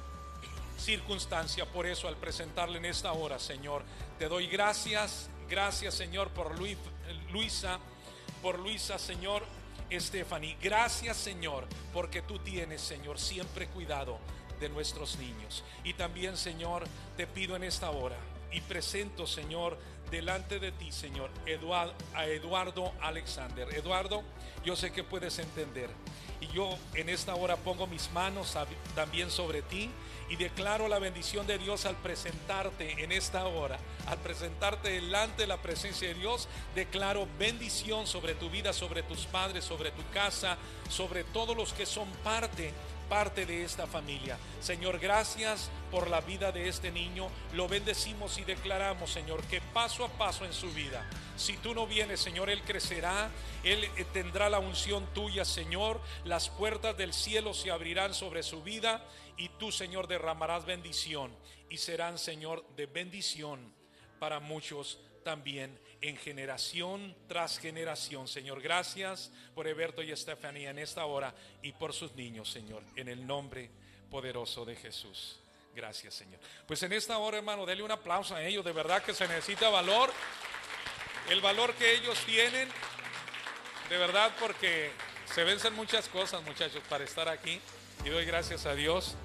circunstancia. Por eso, al presentarle en esta hora, Señor, te doy gracias. Gracias, Señor, por Luis- Luisa, por Luisa, Señor, Stephanie. Gracias, Señor, porque tú tienes, Señor, siempre cuidado de nuestros niños. Y también, Señor, te pido en esta hora y presento, Señor, delante de ti, Señor, a Eduardo Alexander. Eduardo, yo sé que puedes entender. Y yo en esta hora pongo mis manos también sobre ti y declaro la bendición de Dios al presentarte en esta hora, al presentarte delante de la presencia de Dios, declaro bendición sobre tu vida, sobre tus padres, sobre tu casa, sobre todos los que son parte parte de esta familia. Señor, gracias por la vida de este niño. Lo bendecimos y declaramos, Señor, que paso a paso en su vida, si tú no vienes, Señor, Él crecerá, Él eh, tendrá la unción tuya, Señor. Las puertas del cielo se abrirán sobre su vida y tú, Señor, derramarás bendición y serán, Señor, de bendición para muchos también en generación tras generación. Señor, gracias por Eberto y Estefanía en esta hora y por sus niños, Señor, en el nombre poderoso de Jesús. Gracias, Señor. Pues en esta hora, hermano, dele un aplauso a ellos. De verdad que se necesita valor. El valor que ellos tienen. De verdad, porque se vencen muchas cosas, muchachos, para estar aquí. Y doy gracias a Dios.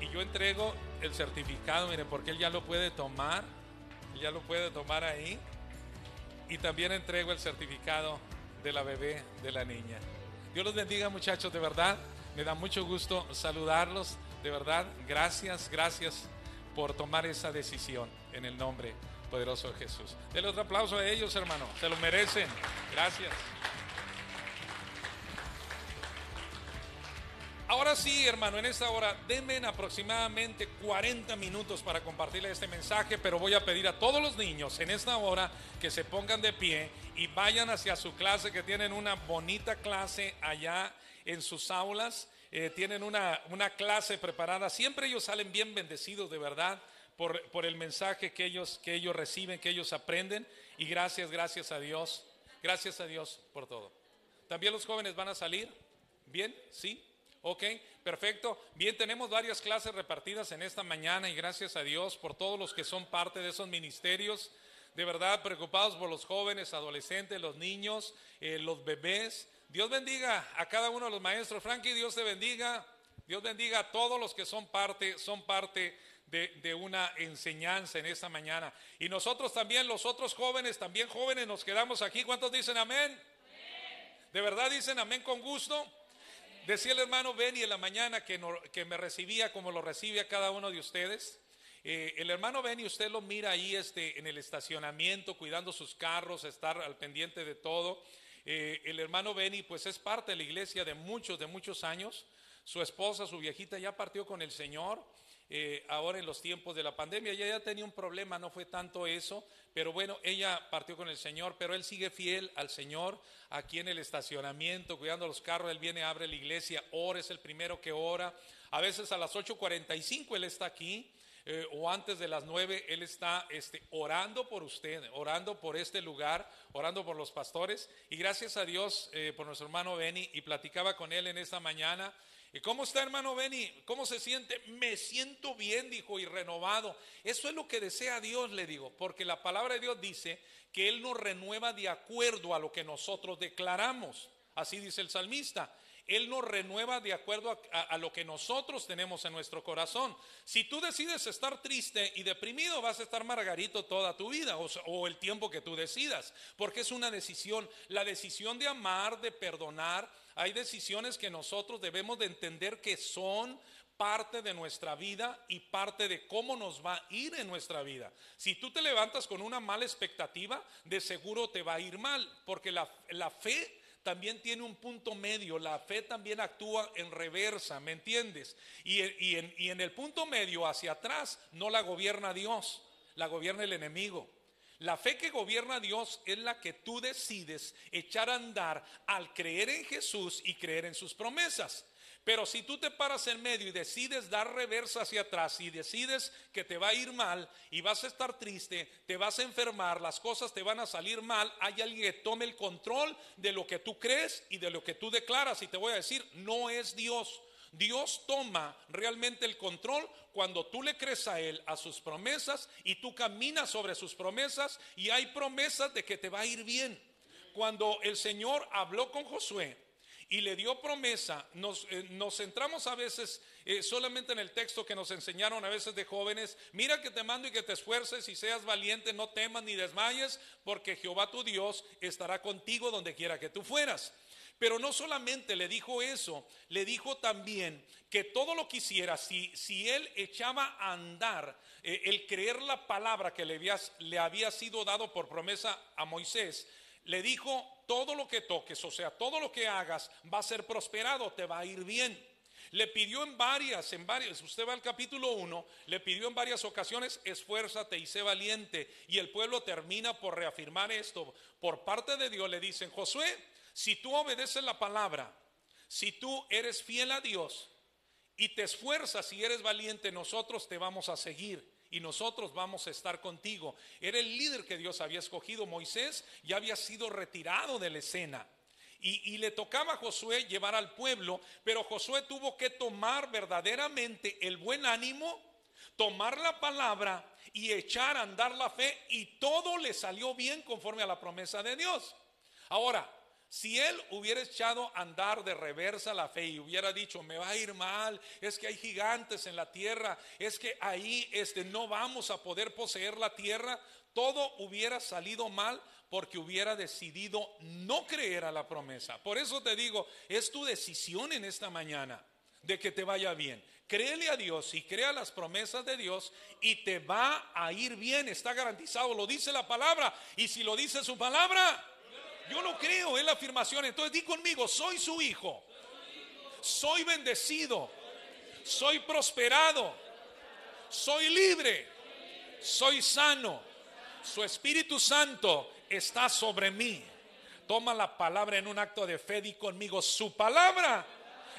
Y yo entrego el certificado, miren, porque él ya lo puede tomar. Él ya lo puede tomar ahí. Y también entrego el certificado de la bebé, de la niña. Dios los bendiga, muchachos, de verdad. Me da mucho gusto saludarlos. De verdad, gracias, gracias por tomar esa decisión en el nombre poderoso de Jesús. Denle otro aplauso a ellos, hermano. Se lo merecen. Gracias. Ahora sí, hermano, en esta hora, denme aproximadamente 40 minutos para compartirle este mensaje, pero voy a pedir a todos los niños en esta hora que se pongan de pie y vayan hacia su clase, que tienen una bonita clase allá en sus aulas, eh, tienen una, una clase preparada. Siempre ellos salen bien bendecidos, de verdad, por, por el mensaje que ellos, que ellos reciben, que ellos aprenden. Y gracias, gracias a Dios. Gracias a Dios por todo. También los jóvenes van a salir. ¿Bien? ¿Sí? Ok, perfecto. Bien, tenemos varias clases repartidas en esta mañana y gracias a Dios por todos los que son parte de esos ministerios. De verdad, preocupados por los jóvenes, adolescentes, los niños, eh, los bebés. Dios bendiga a cada uno de los maestros. Frankie, Dios te bendiga. Dios bendiga a todos los que son parte, son parte de, de una enseñanza en esta mañana. Y nosotros también, los otros jóvenes, también jóvenes, nos quedamos aquí. ¿Cuántos dicen amén? ¿De verdad dicen amén con gusto? Decía el hermano Benny en la mañana que, me recibía como lo recibe a cada uno de ustedes. Eh, el hermano Benny, usted lo mira ahí este, en el estacionamiento, cuidando sus carros, estar al pendiente de todo. Eh, el hermano Benny, pues es parte de la iglesia de muchos, de muchos años. Su esposa, su viejita, ya partió con el Señor. Eh, ahora en los tiempos de la pandemia, ella ya tenía un problema, no fue tanto eso, pero bueno, ella partió con el Señor, pero él sigue fiel al Señor aquí en el estacionamiento, cuidando los carros, él viene, abre la iglesia, ora, es el primero que ora. A veces a las 8.45 él está aquí, eh, o antes de las 9 él está este, orando por usted, orando por este lugar, orando por los pastores. Y gracias a Dios eh, por nuestro hermano Benny, y platicaba con él en esta mañana. ¿Y cómo está hermano Benny? ¿Cómo se siente? Me siento bien, dijo, y renovado. Eso es lo que desea Dios, le digo, porque la palabra de Dios dice que Él nos renueva de acuerdo a lo que nosotros declaramos. Así dice el salmista. Él nos renueva de acuerdo a, lo que nosotros tenemos en nuestro corazón. Si tú decides estar triste y deprimido, vas a estar margarito toda tu vida o, o el tiempo que tú decidas, porque es una decisión. La decisión de amar, de perdonar, hay decisiones que nosotros debemos de entender que son parte de nuestra vida y parte de cómo nos va a ir en nuestra vida. Si tú te levantas con una mala expectativa, de seguro te va a ir mal, porque la, la fe también tiene un punto medio, la fe también actúa en reversa, ¿me entiendes? Y, y en, y en el punto medio hacia atrás no la gobierna Dios, la gobierna el enemigo. La fe que gobierna a Dios es la que tú decides echar a andar al creer en Jesús y creer en sus promesas. Pero si tú te paras en medio y decides dar reversa hacia atrás y decides que te va a ir mal y vas a estar triste, te vas a enfermar, las cosas te van a salir mal, hay alguien que tome el control de lo que tú crees y de lo que tú declaras. Y te voy a decir, no es Dios. Dios toma realmente el control cuando tú le crees a Él, a sus promesas, y tú caminas sobre sus promesas y hay promesas de que te va a ir bien. Cuando el Señor habló con Josué y le dio promesa. Nos, eh, nos centramos a veces eh, solamente en el texto que nos enseñaron a veces de jóvenes. Mira que te mando y que te esfuerces y seas valiente, no temas ni desmayes, porque Jehová tu Dios estará contigo donde quiera que tú fueras. Pero no solamente le dijo eso, le dijo también que todo lo que hiciera, si, si él echaba a andar eh, el creer la palabra que le había, le había sido dado por promesa a Moisés, le dijo, todo lo que toques, o sea, todo lo que hagas va a ser prosperado, te va a ir bien. Le pidió en varias, en varias, usted va al capítulo 1, le pidió en varias ocasiones, esfuérzate y sé valiente. Y el pueblo termina por reafirmar esto. Por parte de Dios le dicen, Josué, si tú obedeces la palabra, si tú eres fiel a Dios y te esfuerzas y eres valiente, nosotros te vamos a seguir y nosotros vamos a estar contigo. Era el líder que Dios había escogido. Moisés ya había sido retirado de la escena. Y, le tocaba a Josué llevar al pueblo, pero Josué tuvo que tomar verdaderamente el buen ánimo, tomar la palabra y echar a andar la fe y todo le salió bien conforme a la promesa de Dios. Ahora, si él hubiera echado a andar de reversa la fe y hubiera dicho, me va a ir mal, es que hay gigantes en la tierra, es que ahí este, no vamos a poder poseer la tierra, todo hubiera salido mal porque hubiera decidido no creer a la promesa. Por eso te digo, es tu decisión en esta mañana de que te vaya bien. Créele a Dios y crea las promesas de Dios y te va a ir bien, está garantizado, lo dice la palabra. Y si lo dice su palabra, yo lo creo, es la afirmación. Entonces di conmigo, soy su hijo. Soy bendecido. Soy prosperado. Soy libre. Soy sano. Su Espíritu Santo está sobre mí. Toma la palabra en un acto de fe. Di conmigo, su palabra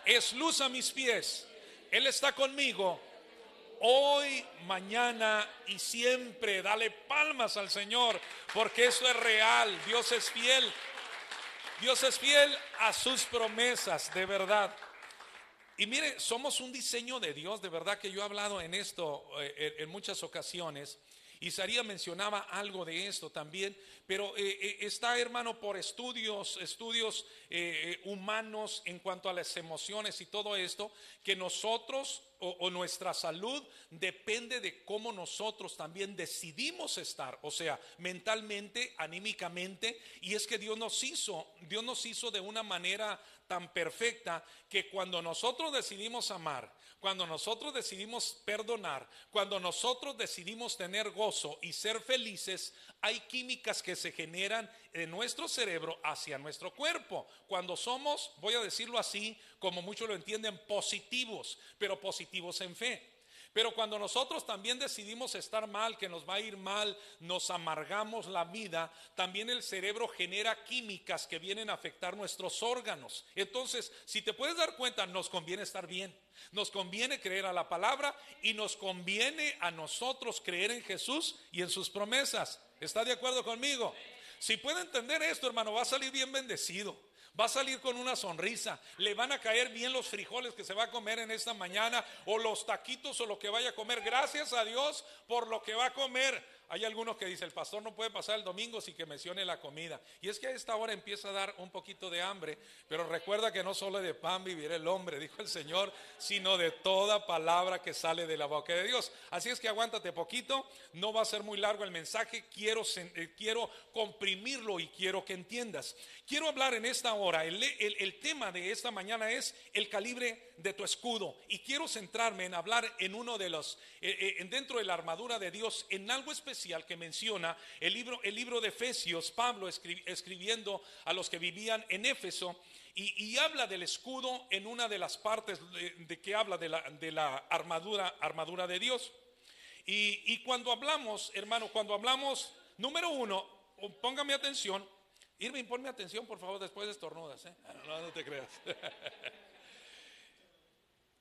es luz a mis pies. Él está conmigo hoy, mañana y siempre. Dale palmas al Señor, porque eso es real. Dios es fiel. Dios es fiel a sus promesas, de verdad. Y mire, somos un diseño de Dios, de verdad que yo he hablado en esto eh, en muchas ocasiones. Isaías mencionaba algo de esto también, pero eh, eh, está, hermano, por estudios, estudios eh, humanos en cuanto a las emociones y todo esto, que nosotros o, o, nuestra salud depende de cómo nosotros también decidimos estar, o sea, mentalmente, anímicamente, y es que Dios nos hizo, Dios nos hizo de una manera tan perfecta que cuando nosotros decidimos amar, cuando nosotros decidimos perdonar, cuando nosotros decidimos tener gozo y ser felices, hay químicas que se generan en nuestro cerebro hacia nuestro cuerpo. Cuando somos, voy a decirlo así, como muchos lo entienden, positivos, pero positivos en fe. Pero cuando nosotros también decidimos estar mal, que nos va a ir mal, nos amargamos la vida, también el cerebro genera químicas que vienen a afectar nuestros órganos. Entonces, si te puedes dar cuenta, nos conviene estar bien. Nos conviene creer a la palabra y nos conviene a nosotros creer en Jesús y en sus promesas. ¿Está de acuerdo conmigo? Si puede entender esto, hermano, va a salir bien bendecido va a salir con una sonrisa, le van a caer bien los frijoles que se va a comer en esta mañana o los taquitos o lo que vaya a comer. Gracias a Dios por lo que va a comer. Hay algunos que dicen, el pastor no puede pasar el domingo sin que mencione la comida. Y es que a esta hora empieza a dar un poquito de hambre, pero recuerda que no solo de pan vivirá el hombre, dijo el Señor, sino de toda palabra que sale de la boca de Dios. Así es que aguántate poquito, no va a ser muy largo el mensaje, quiero, eh, quiero comprimirlo y quiero que entiendas. Quiero hablar en esta hora, el, el, el tema de esta mañana es el calibre de tu escudo. Y quiero centrarme en hablar en uno de los, eh, eh, dentro de la armadura de Dios, en algo especial que menciona el libro, el libro de Efesios, Pablo escri escribiendo a los que vivían en Éfeso. Y, y, habla del escudo en una de las partes de, que habla de la, de la, armadura, armadura de Dios. Y, y cuando hablamos, hermano, cuando hablamos, número uno, póngame atención, Irving, ponme atención, por favor, después de estornudas. ¿eh? No te creas. [LAUGHS]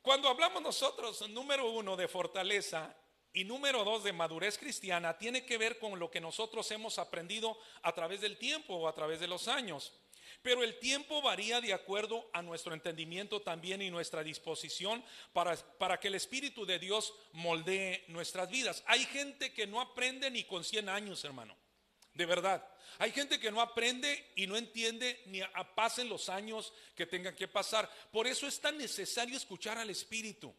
Cuando hablamos nosotros, número uno, de fortaleza y número dos, de madurez cristiana, tiene que ver con lo que nosotros hemos aprendido a través del tiempo o a través de los años. Pero el tiempo varía de acuerdo a nuestro entendimiento también y nuestra disposición para, para, que el Espíritu de Dios moldee nuestras vidas. Hay gente que no aprende ni con 100 años, hermano. De verdad. Hay gente que no aprende y no entiende ni a, pasen los años que tengan que pasar. Por eso es tan necesario escuchar al Espíritu.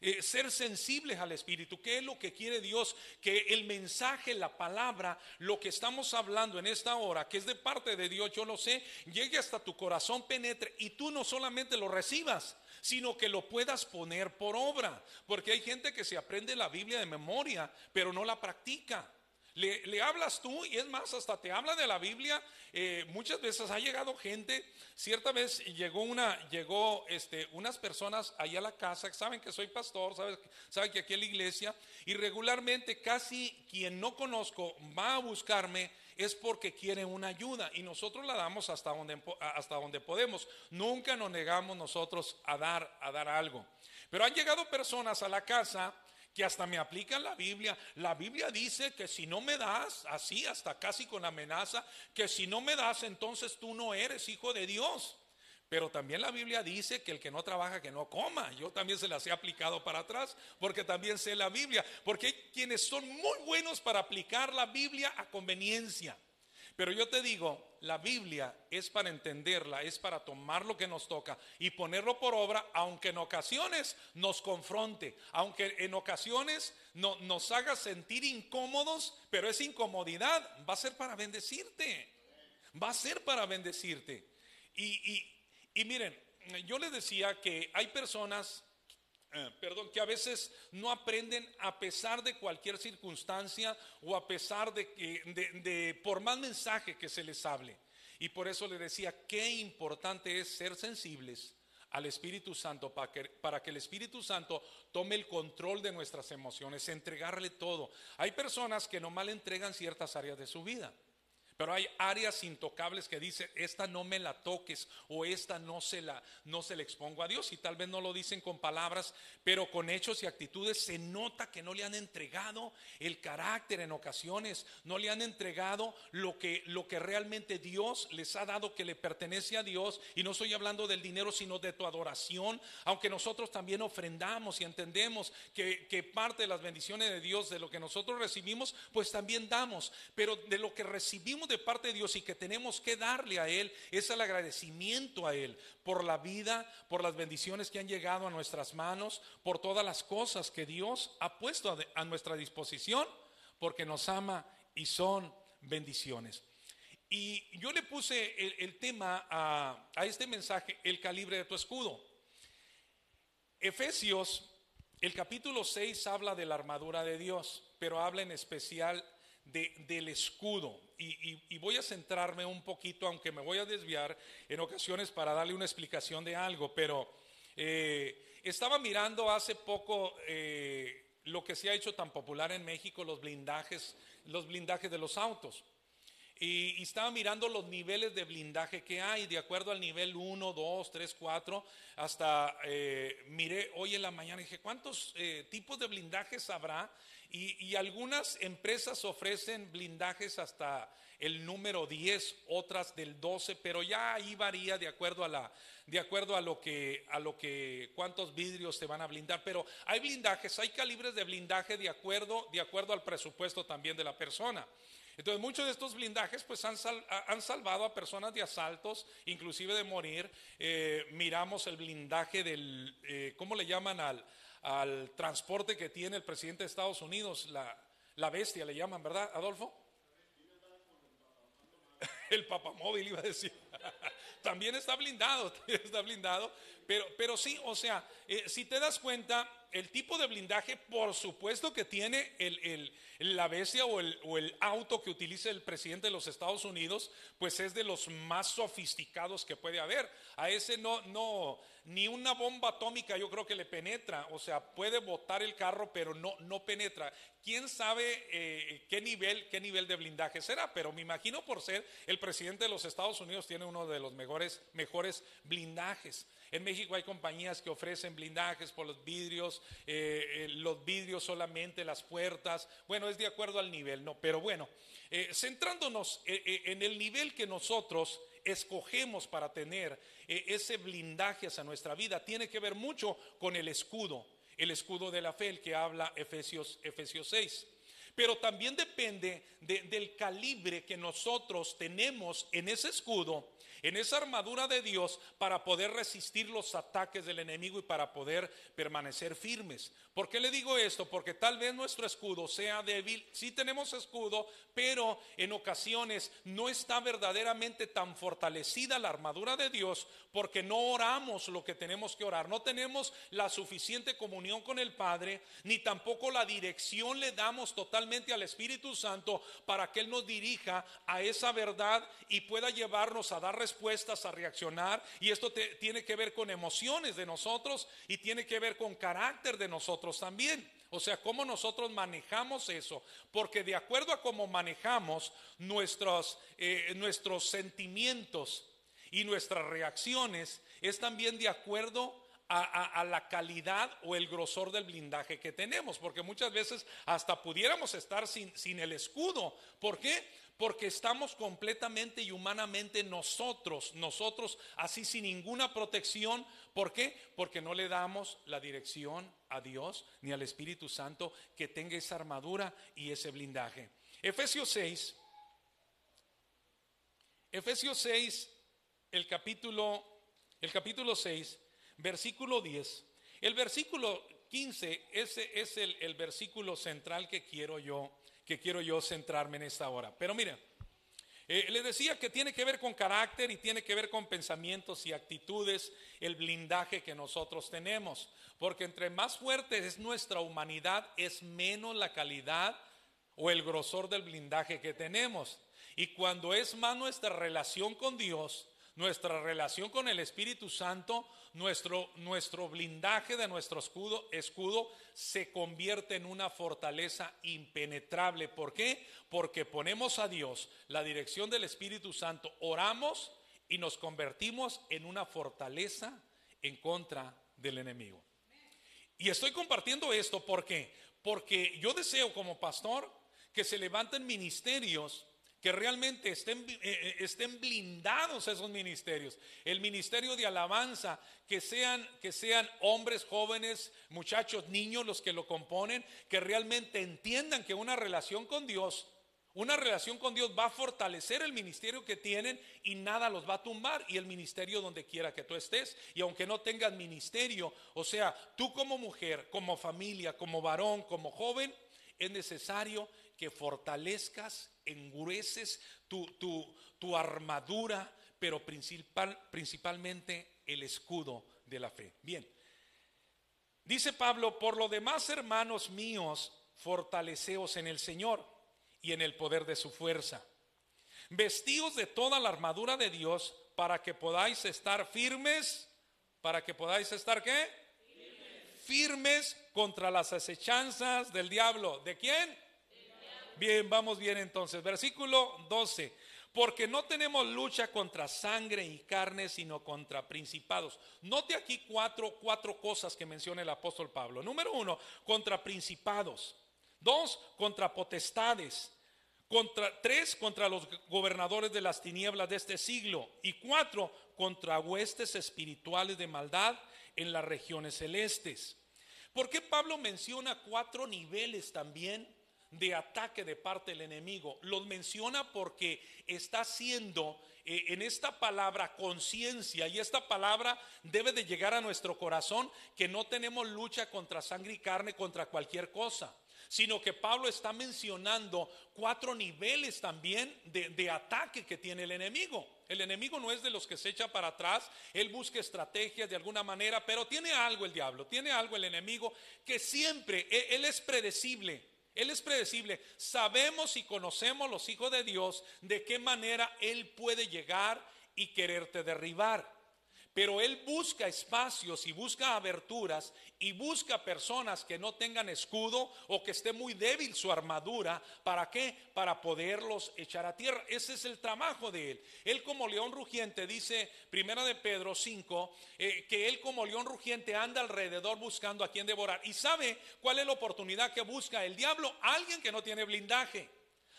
Eh, ser sensibles al Espíritu. ¿Qué es lo que quiere Dios? Que el mensaje, la palabra, lo que estamos hablando en esta hora, que es de parte de Dios, yo lo sé, llegue hasta tu corazón, penetre y tú no solamente lo recibas, sino que lo puedas poner por obra. Porque hay gente que se aprende la Biblia de memoria, pero no la practica. Le, hablas tú y es más, hasta te habla de la Biblia. Eh, muchas veces ha llegado gente, cierta vez llegó una, llegó este, unas personas allá a la casa, saben que soy pastor, saben, saben que aquí en la iglesia, y regularmente casi quien no conozco va a buscarme es porque quiere una ayuda y nosotros la damos hasta donde, hasta donde podemos. Nunca nos negamos nosotros a dar, a dar algo. Pero han llegado personas a la casa que hasta me aplican la Biblia. La Biblia dice que si no me das, así hasta casi con amenaza, que si no me das, entonces tú no eres hijo de Dios. Pero también la Biblia dice que el que no trabaja, que no coma. Yo también se las he aplicado para atrás, porque también sé la Biblia. Porque hay quienes son muy buenos para aplicar la Biblia a conveniencia. Pero yo te digo, la Biblia es para entenderla, es para tomar lo que nos toca y ponerlo por obra, aunque en ocasiones nos confronte, aunque en ocasiones no, nos haga sentir incómodos, pero esa incomodidad va a ser para bendecirte, va a ser para bendecirte. Y, y, y miren, yo les decía que hay personas eh, perdón, que a veces no aprenden a pesar de cualquier circunstancia o a pesar de que, de, por más mensaje que se les hable. Y por eso le decía, qué importante es ser sensibles al Espíritu Santo para que, para que el Espíritu Santo tome el control de nuestras emociones, entregarle todo. Hay personas que nomás le entregan ciertas áreas de su vida. Pero hay áreas intocables que dice, esta no me la toques o esta no se la no se le expongo a Dios y tal vez no lo dicen con palabras, pero con hechos y actitudes se nota que no le han entregado el carácter en ocasiones, no le han entregado lo que lo que realmente Dios les ha dado que le pertenece a Dios. Y no estoy hablando del dinero sino de tu adoración, aunque nosotros también ofrendamos y entendemos que, que parte de las bendiciones de Dios de lo que nosotros recibimos, pues también damos, pero de lo que recibimos de parte de Dios y que tenemos que darle a Él es el agradecimiento a Él por la vida, por las bendiciones que han llegado a nuestras manos, por todas las cosas que Dios ha puesto a, nuestra disposición, porque nos ama y son bendiciones. Y yo le puse el, el tema a, a este mensaje, el calibre de tu escudo. Efesios, el capítulo 6 habla de la armadura de Dios, pero habla en especial de, del escudo. Y, voy a centrarme un poquito, aunque me voy a desviar en ocasiones para darle una explicación de algo, pero eh, estaba mirando hace poco eh, lo que se ha hecho tan popular en México, los blindajes, los blindajes de los autos. Y, estaba mirando los niveles de blindaje que hay, de acuerdo al nivel 1, 2, 3, 4, hasta eh, miré hoy en la mañana y dije, ¿cuántos tipos de blindajes habrá? Y, algunas empresas ofrecen blindajes hasta el número 10, otras del 12, pero ya ahí varía de acuerdo a la de acuerdo a lo que a lo que cuántos vidrios se van a blindar, pero hay blindajes, hay calibres de blindaje de acuerdo de acuerdo al presupuesto también de la persona. Entonces muchos de estos blindajes pues han, sal, han, salvado a personas de asaltos, inclusive de morir. Eh, miramos el blindaje del, eh, ¿cómo le llaman al, al, transporte que tiene el presidente de Estados Unidos? La, bestia le llaman, ¿verdad, Adolfo? [LAUGHS] El papamóvil iba a decir. [LAUGHS] también está blindado, [LAUGHS] está blindado. Pero, pero sí, o sea, eh, si te das cuenta, el tipo de blindaje, por supuesto que tiene el, el, la bestia o el, o el, auto que utiliza el presidente de los Estados Unidos, pues es de los más sofisticados que puede haber. A ese no, no, ni una bomba atómica yo creo que le penetra, o sea, puede botar el carro, pero no, no penetra. ¿Quién sabe eh, qué nivel, qué nivel de blindaje será? Pero me imagino por ser el presidente de los Estados Unidos tiene uno de los mejores, mejores blindajes. En México hay compañías que ofrecen blindajes por los vidrios, eh, eh, los vidrios solamente, las puertas. Bueno, es de acuerdo al nivel, ¿no? Pero bueno, centrándonos en el nivel que nosotros escogemos para tener eh, ese blindaje hacia nuestra vida, tiene que ver mucho con el escudo, el escudo de la fe, el que habla Efesios, Efesios 6. pero también depende de- del calibre que nosotros tenemos en ese escudo, en esa armadura de Dios para poder resistir los ataques del enemigo y para poder permanecer firmes. ¿Por qué le digo esto? Porque tal vez nuestro escudo sea débil, sí tenemos escudo, pero en ocasiones no está verdaderamente tan fortalecida la armadura de Dios porque no oramos lo que tenemos que orar, no tenemos la suficiente comunión con el Padre, ni tampoco la dirección le damos totalmente al Espíritu Santo para que Él nos dirija a esa verdad y pueda llevarnos a dar respuestas, a reaccionar. Y esto tiene que ver con emociones de nosotros y tiene que ver con carácter de nosotros también. O sea, cómo nosotros manejamos eso. Porque de acuerdo a cómo manejamos nuestros, eh, nuestros sentimientos y nuestras reacciones, es también de acuerdo a, la calidad o el grosor del blindaje que tenemos, porque muchas veces hasta pudiéramos estar sin, sin el escudo. ¿Por qué? Porque estamos completamente y humanamente nosotros, nosotros así sin ninguna protección. ¿Por qué? Porque no le damos la dirección a Dios ni al Espíritu Santo que tenga esa armadura y ese blindaje. Efesios 6, Efesios 6, el capítulo, el capítulo 6, versículo 10. El versículo 15, ese es el, el versículo central que quiero yo, que quiero yo centrarme en esta hora. Pero mira, eh, le decía que tiene que ver con carácter y tiene que ver con pensamientos y actitudes, el blindaje que nosotros tenemos. Porque entre más fuerte es nuestra humanidad, es menos la calidad o el grosor del blindaje que tenemos. Y cuando es más nuestra relación con Dios, nuestra relación con el Espíritu Santo, nuestro, nuestro blindaje de nuestro escudo, escudo se convierte en una fortaleza impenetrable. ¿Por qué? Porque ponemos a Dios la dirección del Espíritu Santo, oramos y nos convertimos en una fortaleza en contra del enemigo. Y estoy compartiendo esto porque porque yo deseo como pastor que se levanten ministerios que realmente estén, eh, eh, estén blindados esos ministerios. El ministerio de alabanza, que sean, que sean hombres, jóvenes, muchachos, niños los que lo componen, que realmente entiendan que una relación con Dios, una relación con Dios va a fortalecer el ministerio que tienen y nada los va a tumbar y el ministerio donde quiera que tú estés. Y aunque no tengas ministerio, o sea, tú como mujer, como familia, como varón, como joven, es necesario que fortalezcas, engrueces tu, tu- tu armadura, pero principal, principalmente el escudo de la fe. Bien, dice Pablo, por lo demás, hermanos míos, fortaleceos en el Señor y en el poder de su fuerza. Vestíos de toda la armadura de Dios para que podáis estar firmes, para que podáis estar qué? Firmes contra las acechanzas del diablo. ¿De quién? Bien, vamos bien entonces. Versículo 12. Porque no tenemos lucha contra sangre y carne, sino contra principados. Note aquí cuatro, cuatro cosas que menciona el apóstol Pablo. Número uno, contra principados. Dos, contra potestades. Contra, tres, contra los gobernadores de las tinieblas de este siglo. Y cuatro, contra huestes espirituales de maldad en las regiones celestes. ¿Por qué Pablo menciona cuatro niveles también de ataque de parte del enemigo? Los menciona porque está haciendo eh, en esta palabra conciencia y esta palabra debe de llegar a nuestro corazón que no tenemos lucha contra sangre y carne, contra cualquier cosa sino que Pablo está mencionando cuatro niveles también de, de, ataque que tiene el enemigo. El enemigo no es de los que se echa para atrás, él busca estrategias de alguna manera, pero tiene algo el diablo, tiene algo el enemigo que siempre, él, él es predecible. Él es predecible. Sabemos y conocemos los hijos de Dios de qué manera Él puede llegar y quererte derribar. Pero Él busca espacios y busca aberturas y busca personas que no tengan escudo o que esté muy débil su armadura. ¿Para qué? Para poderlos echar a tierra. Ese es el trabajo de Él. Él como león rugiente, dice Primera de Pedro 5, eh, que Él como león rugiente anda alrededor buscando a quien devorar. Y sabe cuál es la oportunidad que busca el diablo. Alguien que no tiene blindaje.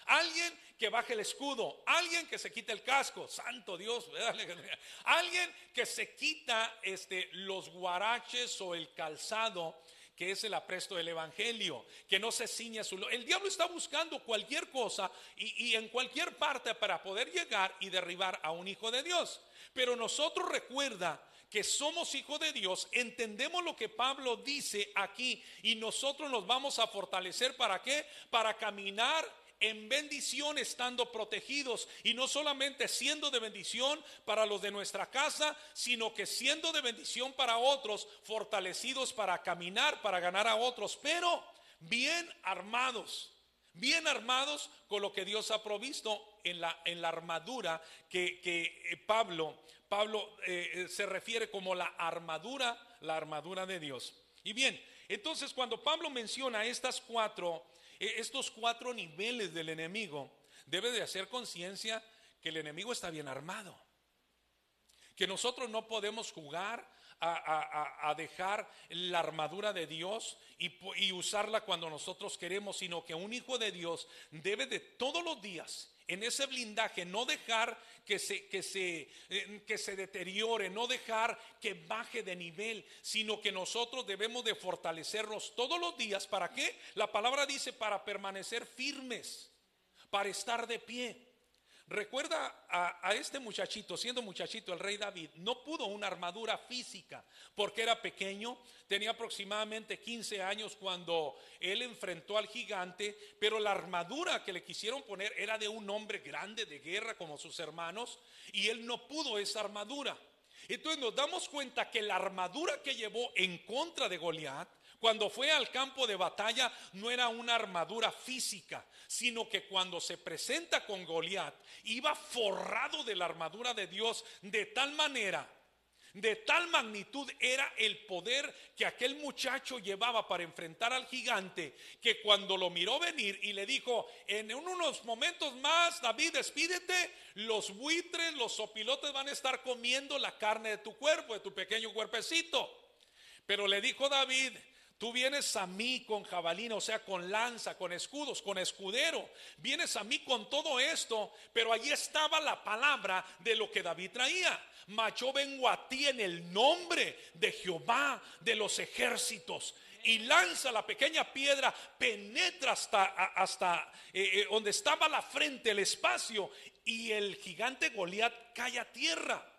Alguien que baje el escudo, alguien que se quite el casco, santo Dios, [LAUGHS] alguien que se quita este, los guaraches o el calzado que es el apresto del Evangelio, que no se ciña su... El diablo está buscando cualquier cosa y, y en cualquier parte para poder llegar y derribar a un hijo de Dios. Pero nosotros recuerda que somos hijos de Dios, entendemos lo que Pablo dice aquí y nosotros nos vamos a fortalecer para qué? Para caminar en bendición estando protegidos y no solamente siendo de bendición para los de nuestra casa, sino que siendo de bendición para otros, fortalecidos para caminar, para ganar a otros, pero bien armados, bien armados con lo que Dios ha provisto en la, en la armadura que, que, eh, Pablo, Pablo eh, eh, se refiere como la armadura, la armadura de Dios. Y bien, entonces cuando Pablo menciona estas cuatro, estos cuatro niveles del enemigo, debe de hacer conciencia que el enemigo está bien armado. Que nosotros no podemos jugar a, dejar la armadura de Dios y usarla cuando nosotros queremos, sino que un hijo de Dios debe de todos los días en ese blindaje no dejar que se, que se, eh, que se deteriore, no dejar que baje de nivel, sino que nosotros debemos de fortalecernos todos los días. ¿Para qué? La palabra dice para permanecer firmes, para estar de pie. Recuerda a, este muchachito, siendo muchachito el rey David, no pudo una armadura física porque era pequeño, tenía aproximadamente 15 años cuando él enfrentó al gigante, pero la armadura que le quisieron poner era de un hombre grande de guerra como sus hermanos y él no pudo esa armadura. Entonces nos damos cuenta que la armadura que llevó en contra de Goliat, cuando fue al campo de batalla, no era una armadura física, sino que cuando se presenta con Goliat, iba forrado de la armadura de Dios de tal manera, de tal magnitud era el poder que aquel muchacho llevaba para enfrentar al gigante, que cuando lo miró venir y le dijo, en unos momentos más, David, despídete, los buitres, los sopilotes van a estar comiendo la carne de tu cuerpo, de tu pequeño cuerpecito. Pero le dijo David, tú vienes a mí con jabalina, o sea, con lanza, con escudos, con escudero. Vienes a mí con todo esto, pero allí estaba la palabra de lo que David traía. Mas yo vengo a ti en el nombre de Jehová de los ejércitos. Y lanza la pequeña piedra, penetra hasta, hasta eh, eh, donde estaba la frente, el espacio, y el gigante Goliat cae a tierra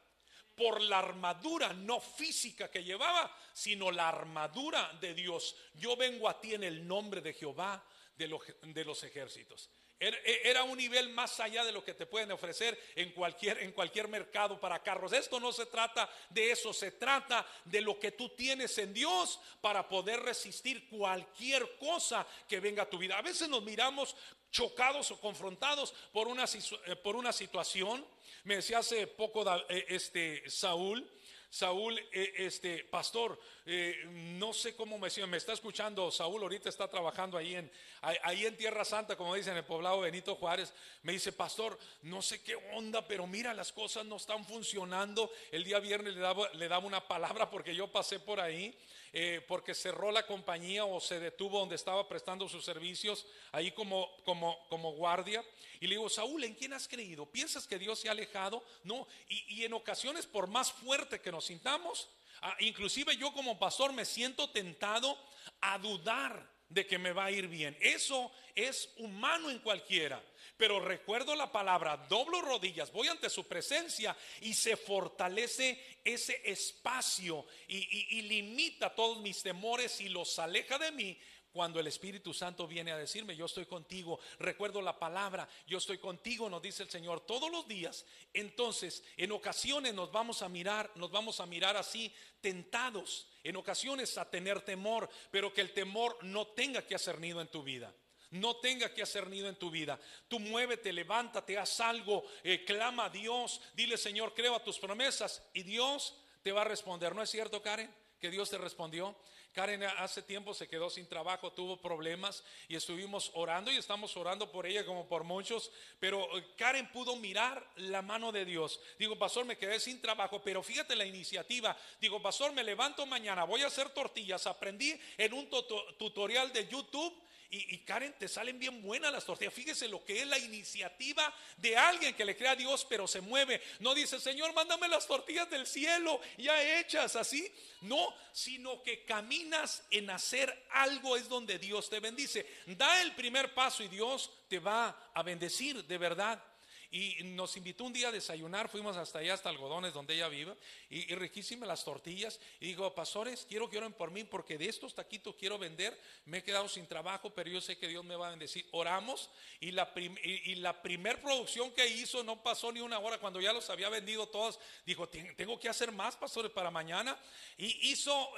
por la armadura no física que llevaba, sino la armadura de Dios. Yo vengo a ti en el nombre de Jehová de los, de los ejércitos. Era, un nivel más allá de lo que te pueden ofrecer en cualquier, en cualquier mercado para carros. Esto no se trata de eso, se trata de lo que tú tienes en Dios para poder resistir cualquier cosa que venga a tu vida. A veces nos miramos chocados o confrontados por una, eh, por una situación. Me decía hace poco eh, este Saúl, Saúl, eh, este pastor, eh, no sé cómo me, me está escuchando. Saúl ahorita está trabajando ahí en, en Tierra Santa, como dicen en el poblado Benito Juárez. Me dice, pastor, no sé qué onda, pero mira, las cosas no están funcionando. El día viernes le daba, le daba una palabra porque yo pasé por ahí, eh, porque cerró la compañía o se detuvo donde estaba prestando sus servicios, ahí como, como, como guardia. Y le digo, Saúl, ¿en quién has creído? ¿Piensas que Dios se ha alejado? No, y, y en ocasiones por más fuerte que nos sintamos, ah, inclusive yo como pastor me siento tentado a dudar de que me va a ir bien. Eso es humano en cualquiera. Pero recuerdo la palabra, doblo rodillas, voy ante su presencia y se fortalece ese espacio y, limita todos mis temores y los aleja de mí cuando el Espíritu Santo viene a decirme, yo estoy contigo, recuerdo la palabra, yo estoy contigo, nos dice el Señor todos los días. Entonces, en ocasiones nos vamos a mirar, nos vamos a mirar así tentados, en ocasiones a tener temor, pero que el temor no tenga que hacer nido en tu vida. No tenga que hacer nido en tu vida. Tú muévete, levántate, haz algo, eh, clama a Dios, dile Señor, creo a tus promesas y Dios te va a responder. ¿No es cierto, Karen? Que Dios te respondió. Karen hace tiempo se quedó sin trabajo, tuvo problemas y estuvimos orando y estamos orando por ella como por muchos, pero eh, Karen pudo mirar la mano de Dios. Digo, pastor, me quedé sin trabajo, pero fíjate la iniciativa. Digo, pastor, me levanto mañana, voy a hacer tortillas. Aprendí en un tuto- tutorial de YouTube Y, Karen, te salen bien buenas las tortillas. Fíjese lo que es la iniciativa de alguien que le crea a Dios, pero se mueve. No dice, Señor, mándame las tortillas del cielo ya hechas así. No, sino que caminas en hacer algo es donde Dios te bendice. Da el primer paso y Dios te va a bendecir de verdad. Y nos invitó un día a desayunar, fuimos hasta allá, hasta Algodones, donde ella vive, y, y riquísimas las tortillas. Y digo, pastores, quiero que oren por mí, porque de estos taquitos quiero vender. Me he quedado sin trabajo, pero yo sé que Dios me va a bendecir. Oramos, y la, prim- y, la primer producción que hizo no pasó ni una hora, cuando ya los había vendido todos, dijo, "Ten- tengo que hacer más, pastores, para mañana. Y hizo,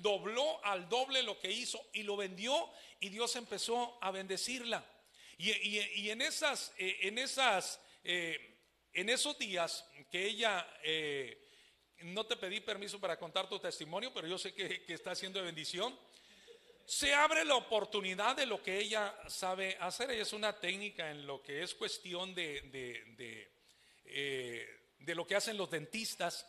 dobló al doble lo que hizo, y lo vendió, y Dios empezó a bendecirla. Y, en esas, eh, en esas, eh, en esos días que ella, eh, no te pedí permiso para contar tu testimonio, pero yo sé que, está haciendo de bendición. Se abre la oportunidad de lo que ella sabe hacer. Ella es una técnica en lo que es cuestión de, de, lo que hacen los dentistas.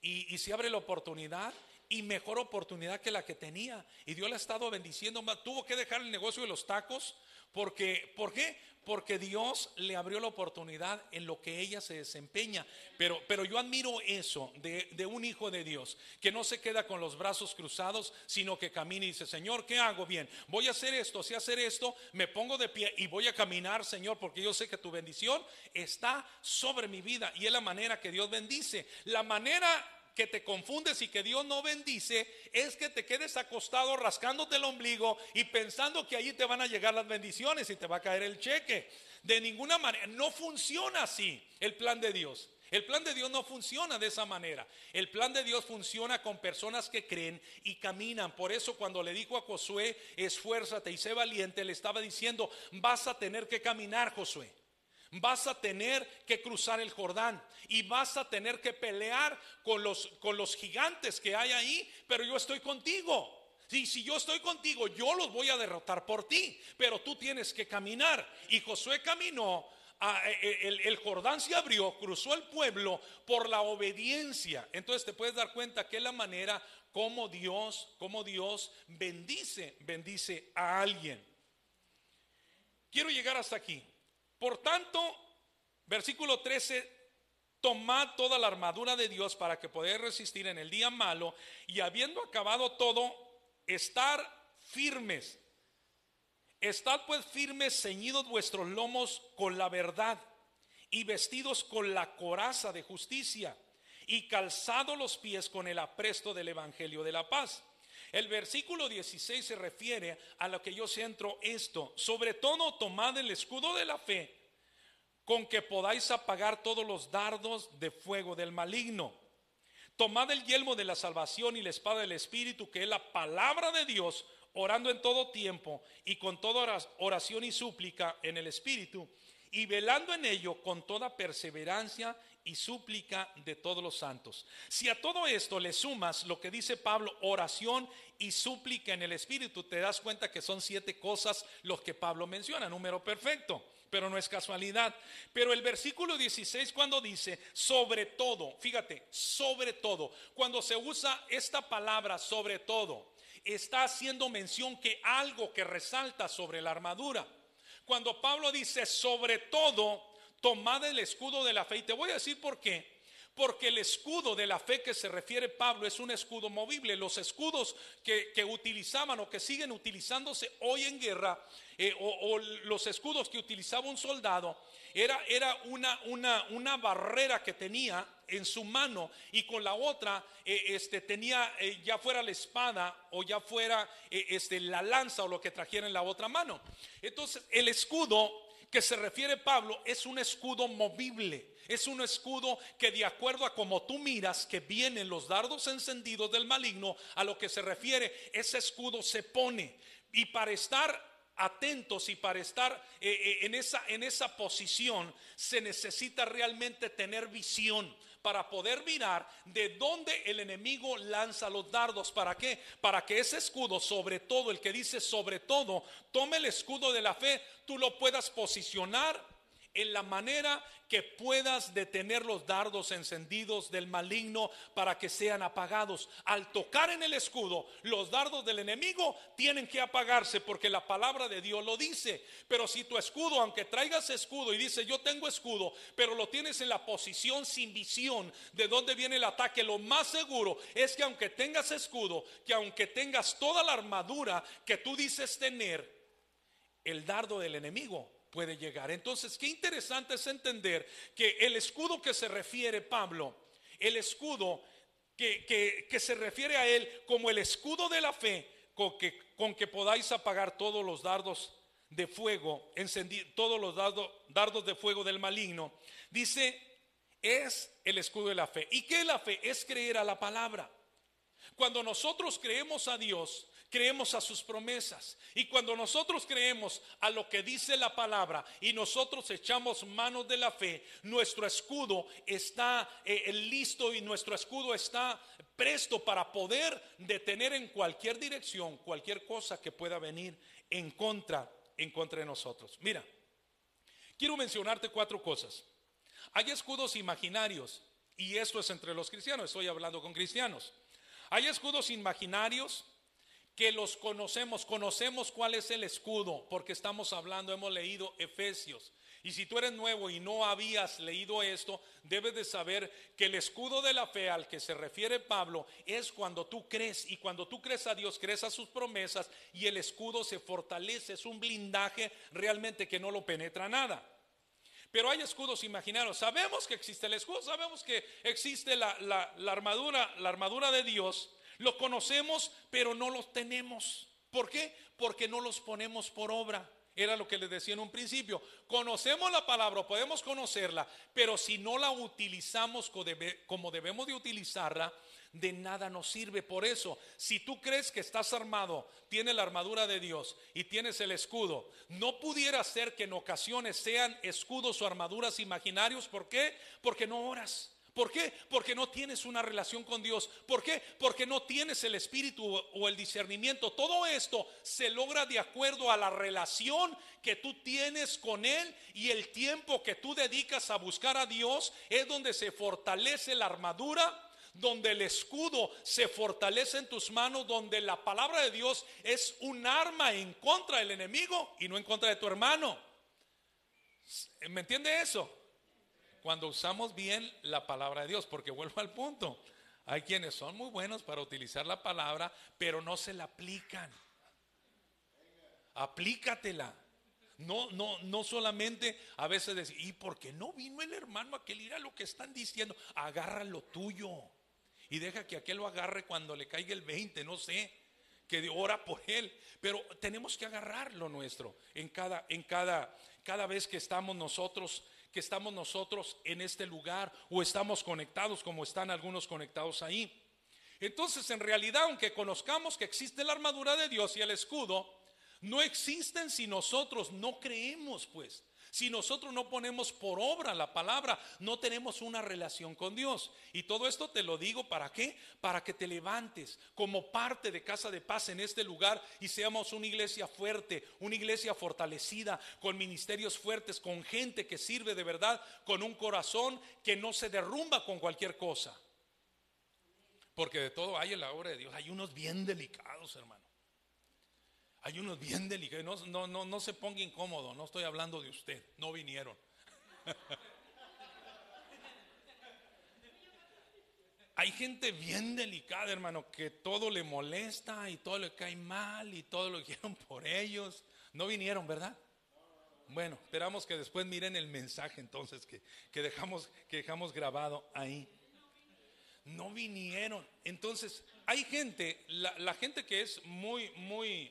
Y, se abre la oportunidad y mejor oportunidad que la que tenía. Y Dios le ha estado bendiciendo. Tuvo que dejar el negocio de los tacos porque, ¿por qué? Porque Dios le abrió la oportunidad en lo que ella se desempeña. Pero, pero yo admiro eso de, de un hijo de Dios, que no se queda con los brazos cruzados, sino que camina y dice, Señor, ¿qué hago bien? Voy a hacer esto, si hacer esto, me pongo de pie y voy a caminar, Señor, porque yo sé que tu bendición está sobre mi vida. Y es la manera que Dios bendice. La manera que te confundes y que Dios no bendice es que te quedes acostado rascándote el ombligo y pensando que allí te van a llegar las bendiciones y te va a caer el cheque. De ninguna manera, no funciona así el plan de Dios. El plan de Dios no funciona de esa manera. El plan de Dios funciona con personas que creen y caminan. Por eso cuando le dijo a Josué, esfuérzate y sé valiente, le estaba diciendo, vas a tener que caminar, Josué. Vas a tener que cruzar el Jordán y vas a tener que pelear con los, con los gigantes que hay ahí, pero yo estoy contigo. Y si yo estoy contigo, yo los voy a derrotar por ti, pero tú tienes que caminar. Y Josué caminó, e- el, el Jordán se abrió, cruzó el pueblo por la obediencia. Entonces te puedes dar cuenta que es la manera como Dios, como Dios bendice, bendice a alguien. Quiero llegar hasta aquí. Por tanto, versículo 13, tomad toda la armadura de Dios para que podáis resistir en el día malo y habiendo acabado todo, estar firmes. Estad pues firmes, ceñidos vuestros lomos con la verdad y vestidos con la coraza de justicia y calzados los pies con el apresto del evangelio de la paz. El versículo 16 se refiere a lo que yo centro esto. Sobre todo tomad el escudo de la fe con que podáis apagar todos los dardos de fuego del maligno. Tomad el yelmo de la salvación y la espada del Espíritu, que es la palabra de Dios, orando en todo tiempo y con toda oración y súplica en el Espíritu, y velando en ello con toda perseverancia y súplica de todos los santos. Si a todo esto le sumas lo que dice Pablo, oración y súplica en el Espíritu, te das cuenta que son siete cosas los que Pablo menciona, número perfecto pero no es casualidad. Pero el versículo 16 cuando dice sobre todo, fíjate, sobre todo, cuando se usa esta palabra sobre todo, está haciendo mención que algo que resalta sobre la armadura. Cuando Pablo dice sobre todo, tomad el escudo de la fe, y te voy a decir por qué. Porque el escudo de la fe que se refiere Pablo es un escudo movible. Los escudos que, utilizaban o que siguen utilizándose hoy en guerra, eh, o, los escudos que utilizaba un soldado, era, era una, una, una barrera que tenía en su mano y con la otra eh, este, tenía eh, ya fuera la espada o ya fuera este, la lanza o lo que trajera en la otra mano. Entonces el escudo que se refiere Pablo es un escudo movible. Es un escudo que de acuerdo a como tú miras que vienen los dardos encendidos del maligno, a lo que se refiere, ese escudo se pone. Y para estar atentos y para estar eh, eh, en, esa, en esa posición se necesita realmente tener visión para poder mirar de dónde el enemigo lanza los dardos. ¿Para qué? Para que ese escudo, sobre todo, el que dice sobre todo, tome el escudo de la fe, tú lo puedas posicionar en la manera que puedas detener los dardos encendidos del maligno para que sean apagados. Al tocar en el escudo, los dardos del enemigo tienen que apagarse porque la palabra de Dios lo dice. Pero si tu escudo, aunque traigas escudo y dice yo tengo escudo, pero lo tienes en la posición sin visión de dónde viene el ataque, lo más seguro es que aunque tengas escudo, que aunque tengas toda la armadura que tú dices tener, el dardo del enemigo puede llegar. Entonces, qué interesante es entender que el escudo que se refiere Pablo, el escudo que, que- se refiere a él como el escudo de la fe, con que, con que podáis apagar todos los dardos de fuego, encendi- todos los dardos, dardos de fuego del maligno, dice, es el escudo de la fe. ¿Y qué es la fe? Es creer a la palabra. Cuando nosotros creemos a Dios, creemos a sus promesas. Y cuando nosotros creemos a lo que dice la palabra y nosotros echamos manos de la fe, nuestro escudo está eh, listo y nuestro escudo está presto para poder detener en cualquier dirección cualquier cosa que pueda venir en contra, en contra de nosotros. Mira, quiero mencionarte cuatro cosas. Hay escudos imaginarios y esto es entre los cristianos, estoy hablando con cristianos. Hay escudos imaginarios que los conocemos, conocemos cuál es el escudo, porque estamos hablando, hemos leído Efesios. Y si tú eres nuevo y no habías leído esto, debes de saber que el escudo de la fe al que se refiere Pablo es cuando tú crees y cuando tú crees a Dios, crees a sus promesas y el escudo se fortalece, es un blindaje realmente que no lo penetra nada. Pero hay escudos imaginarios. Sabemos que existe el escudo, sabemos que existe la, la- la armadura, la armadura de Dios. Lo conocemos, pero no los tenemos. ¿Por qué? Porque no los ponemos por obra. Era lo que les decía en un principio. Conocemos la palabra, podemos conocerla, pero si no la utilizamos como debemos de utilizarla, de nada nos sirve. Por eso, si tú crees que estás armado, tienes la armadura de Dios y tienes el escudo, no pudiera ser que en ocasiones sean escudos o armaduras imaginarios. ¿Por qué? Porque no oras. ¿Por qué? Porque no tienes una relación con Dios. ¿Por qué? Porque no tienes el espíritu o- el discernimiento. Todo esto se logra de acuerdo a la relación que tú tienes con Él y el tiempo que tú dedicas a buscar a Dios es donde se fortalece la armadura donde el escudo se fortalece en tus manos, donde la palabra de Dios es un arma en contra del enemigo y no en contra de tu hermano. ¿Me entiende eso? Cuando usamos bien la palabra de Dios, porque vuelvo al punto. Hay quienes son muy buenos para utilizar la palabra, pero no se la aplican. Aplícatela. No, no, no solamente a veces decir, ¿y por qué no vino el hermano aquel? Ir a lo que están diciendo, agarra lo tuyo y deja que aquel lo agarre cuando le caiga el 20, no sé, que ora por él. Pero tenemos que agarrar lo nuestro en cada, en cada, cada vez que estamos nosotros, que estamos nosotros en este lugar o estamos conectados como están algunos conectados ahí. Entonces, en realidad, aunque conozcamos que existe la armadura de Dios y el escudo, no existen si nosotros no creemos, pues. Si nosotros no ponemos por obra la palabra, no tenemos una relación con Dios. Y todo esto te lo digo para qué? Para que te levantes como parte de Casa de Paz en este lugar y seamos una iglesia fuerte, una iglesia fortalecida, con ministerios fuertes, con gente que sirve de verdad, con un corazón que no se derrumba con cualquier cosa. Porque de todo hay en la obra de Dios. Hay unos bien delicados, hermano. Hay unos bien delicados. No, no, no, se ponga incómodo. No estoy hablando de usted. No vinieron. [LAUGHS] Hay gente bien delicada, hermano, que todo le molesta y todo le cae mal y todo lo quieren por ellos. No vinieron, ¿verdad? Bueno, esperamos que después miren el mensaje entonces que, que dejamos, que dejamos grabado ahí no vinieron. Entonces, hay gente, la, la gente que es muy, muy,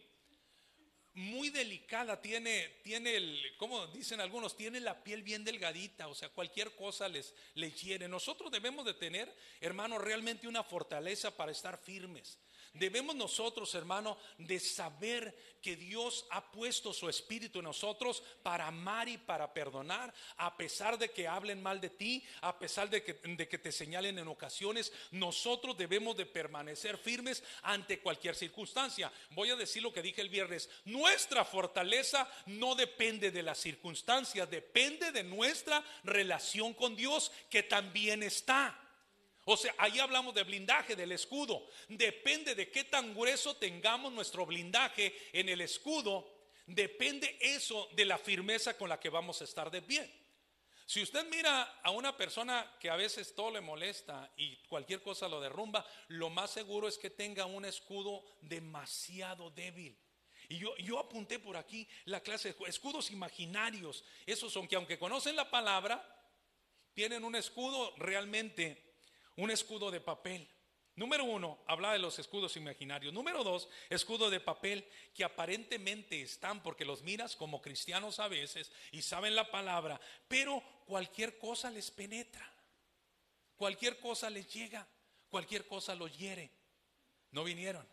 muy delicada, tiene, tiene el, como dicen algunos, tiene la piel bien delgadita, o sea, cualquier cosa les, les hiere. Nosotros debemos de tener, hermano, realmente una fortaleza para estar firmes. Debemos nosotros, hermano, de saber que Dios ha puesto su espíritu en nosotros para amar y para perdonar, a pesar de que hablen mal de ti, a pesar de que, de que te señalen en ocasiones, nosotros debemos de permanecer firmes ante cualquier circunstancia. Voy a decir lo que dije el viernes, nuestra fortaleza no depende de las circunstancias, depende de nuestra relación con Dios que también está. O sea, ahí hablamos de blindaje, del escudo. Depende de qué tan grueso tengamos nuestro blindaje en el escudo. Depende eso de la firmeza con la que vamos a estar de pie. Si usted mira a una persona que a veces todo le molesta y cualquier cosa lo derrumba, lo más seguro es que tenga un escudo demasiado débil. Y yo, yo apunté por aquí la clase de escudos imaginarios. Esos son que aunque conocen la palabra, tienen un escudo realmente un escudo de papel. Número uno, habla de los escudos imaginarios. Número dos, escudo de papel que aparentemente están porque los miras como cristianos a veces y saben la palabra, pero cualquier cosa les penetra, cualquier cosa les llega, cualquier cosa los hiere. No vinieron.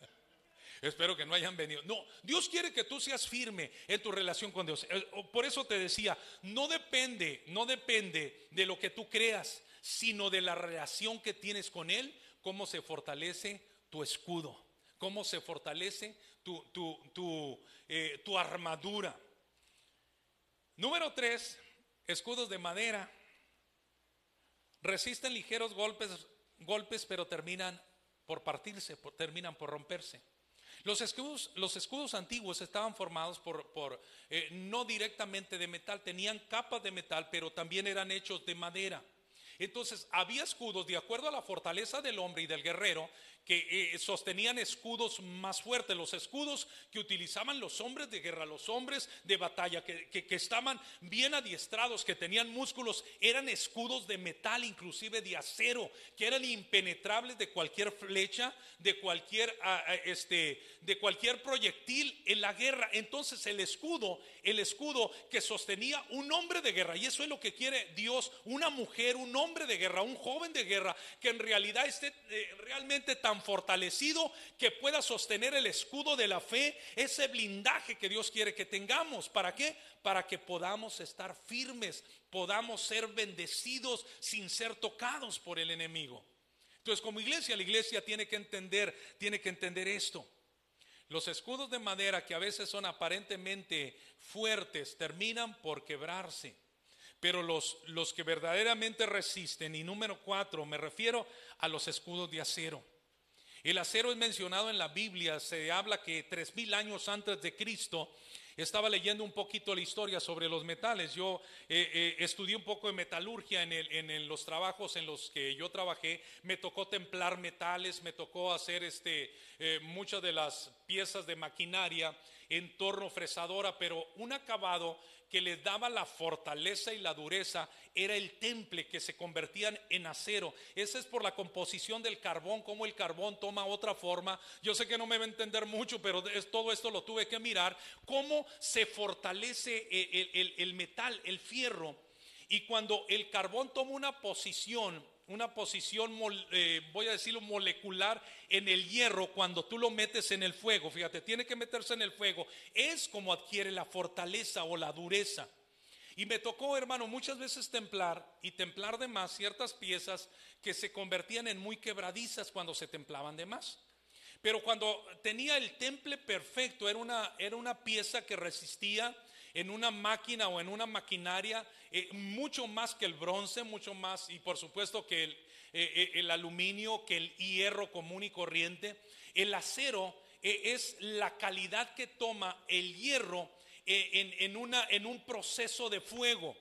[LAUGHS] Espero que no hayan venido. No, Dios quiere que tú seas firme en tu relación con Dios. Eh, por eso te decía, no depende, no depende de lo que tú creas sino de la relación que tienes con Él, cómo se fortalece tu escudo, cómo se fortalece tu, tu, eh, armadura. Número tres, escudos de madera. Resisten ligeros golpes, golpes pero terminan por partirse, terminan por romperse. Los escudos, los escudos antiguos estaban formados por, por eh, no directamente de metal, tenían capas de metal, pero también eran hechos de madera. Entonces había escudos de acuerdo a la fortaleza del hombre y del guerrero que eh, sostenían escudos más fuertes, los escudos que utilizaban los hombres de guerra, los hombres de batalla, que, que, estaban bien adiestrados, que tenían músculos, eran escudos de metal, inclusive de acero, que eran impenetrables de cualquier flecha, de cualquier, ah, ah, este, de cualquier proyectil en la guerra. Entonces el escudo, el escudo que sostenía un hombre de guerra, y eso es lo que quiere Dios, una mujer, un hombre de guerra, un joven de guerra, que en realidad esté eh, realmente tan fortalecido que pueda sostener el escudo de la fe, ese blindaje que Dios quiere que tengamos. ¿Para qué? Para que podamos estar firmes, podamos ser bendecidos sin ser tocados por el enemigo. Entonces, como iglesia, la iglesia tiene que entender, tiene que entender esto. Los escudos de madera que a veces son aparentemente fuertes terminan por quebrarse. Pero los, los que verdaderamente resisten, y número cuatro, me refiero a los escudos de acero. El acero es mencionado en la Biblia, se habla que tres mil años antes de Cristo estaba leyendo un poquito la historia sobre los metales. Yo eh, eh, estudié un poco de metalurgia en, los trabajos en los que yo trabajé. Me tocó templar metales, me tocó hacer este, eh, muchas de las piezas de maquinaria en torno fresadora, pero un acabado que les daba la fortaleza y la dureza era el temple que se convertían en acero. Esa es por la composición del carbón, como el carbón toma otra forma. Yo sé que no me va a entender mucho, pero todo esto lo tuve que mirar. Cómo se fortalece el, el metal, el fierro. Y cuando el carbón toma una posición una posición, eh, voy a decirlo, molecular en el hierro cuando tú lo metes en el fuego. Fíjate, tiene que meterse en el fuego. Es como adquiere la fortaleza o la dureza. Y me tocó, hermano, muchas veces templar y templar de más ciertas piezas que se convertían en muy quebradizas cuando se templaban de más. Pero cuando tenía el temple perfecto, era una, era una pieza que resistía en una máquina o en una maquinaria eh, mucho más que el bronce, mucho más, y por supuesto que el, eh, eh, aluminio, que el hierro común y corriente. El acero es la calidad que toma el hierro en, una, en un proceso de fuego.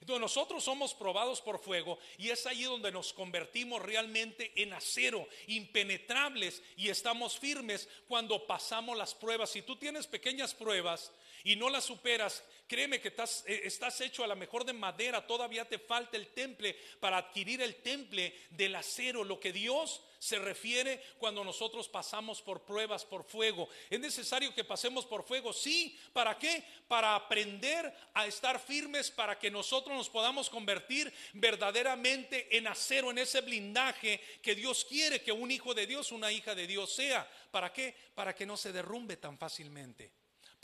Entonces nosotros somos probados por fuego y es ahí donde nos convertimos realmente en acero, impenetrables y estamos firmes cuando pasamos las pruebas. Si tú tienes pequeñas pruebas y no las superas, Créeme que estás, eh, estás hecho a lo mejor de madera, todavía te falta el temple para adquirir el temple del acero, lo que Dios se refiere cuando nosotros pasamos por pruebas, por fuego. Es necesario que pasemos por fuego, sí, ¿para qué? Para aprender a estar firmes, para que nosotros nos podamos convertir verdaderamente en acero, en ese blindaje que Dios quiere que un hijo de Dios, una hija de Dios sea. ¿Para qué? Para que no se derrumbe tan fácilmente.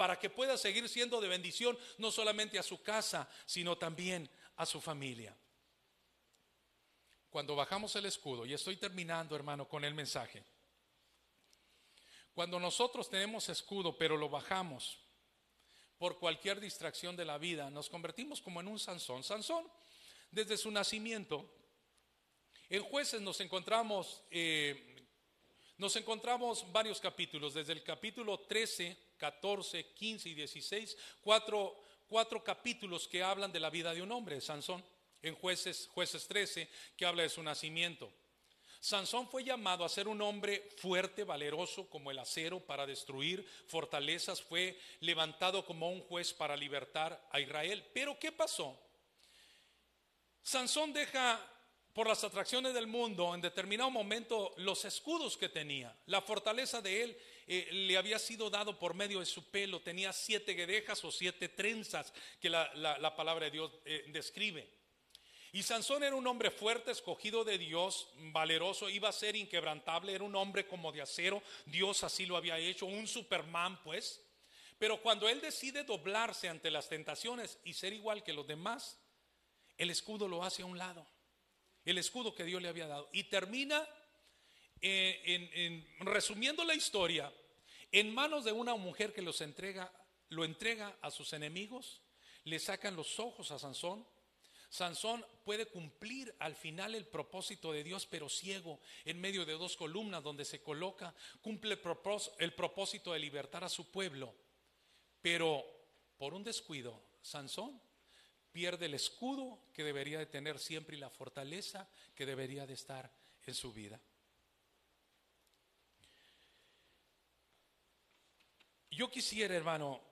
Para que pueda seguir siendo de bendición no solamente a su casa, sino también a su familia. Cuando bajamos el escudo, y estoy terminando hermano con el mensaje, cuando nosotros tenemos escudo pero lo bajamos por cualquier distracción de la vida, nos convertimos como en un Sansón. Sansón, desde su nacimiento, en jueces nos encontramos, eh, nos encontramos varios capítulos, desde el capítulo 13, 14, 15 y 16, cuatro, cuatro capítulos que hablan de la vida de un hombre, Sansón en jueces, jueces 13, que habla de su nacimiento. Sansón fue llamado a ser un hombre fuerte, valeroso como el acero para destruir fortalezas, fue levantado como un juez para libertar a Israel. Pero ¿qué pasó? Sansón deja por las atracciones del mundo en determinado momento los escudos que tenía. La fortaleza de él eh, le había sido dado por medio de su pelo, tenía siete guedejas o siete trenzas que la, palabra de Dios eh, describe. Y Sansón era un hombre fuerte, escogido de Dios, valeroso, iba a ser inquebrantable, era un hombre como de acero, Dios así lo había hecho, un Superman pues. Pero cuando él decide doblarse ante las tentaciones y ser igual que los demás, el escudo lo hace a un lado, el escudo que Dios le había dado. Y termina, eh, en, resumiendo la historia, en manos de una mujer que los entrega, lo entrega a sus enemigos, le sacan los ojos a Sansón, Sansón puede cumplir al final el propósito de Dios, pero ciego, en medio de dos columnas donde se coloca, cumple el propósito de libertar a su pueblo. Pero por un descuido, Sansón pierde el escudo que debería de tener siempre y la fortaleza que debería de estar en su vida. Yo quisiera, hermano,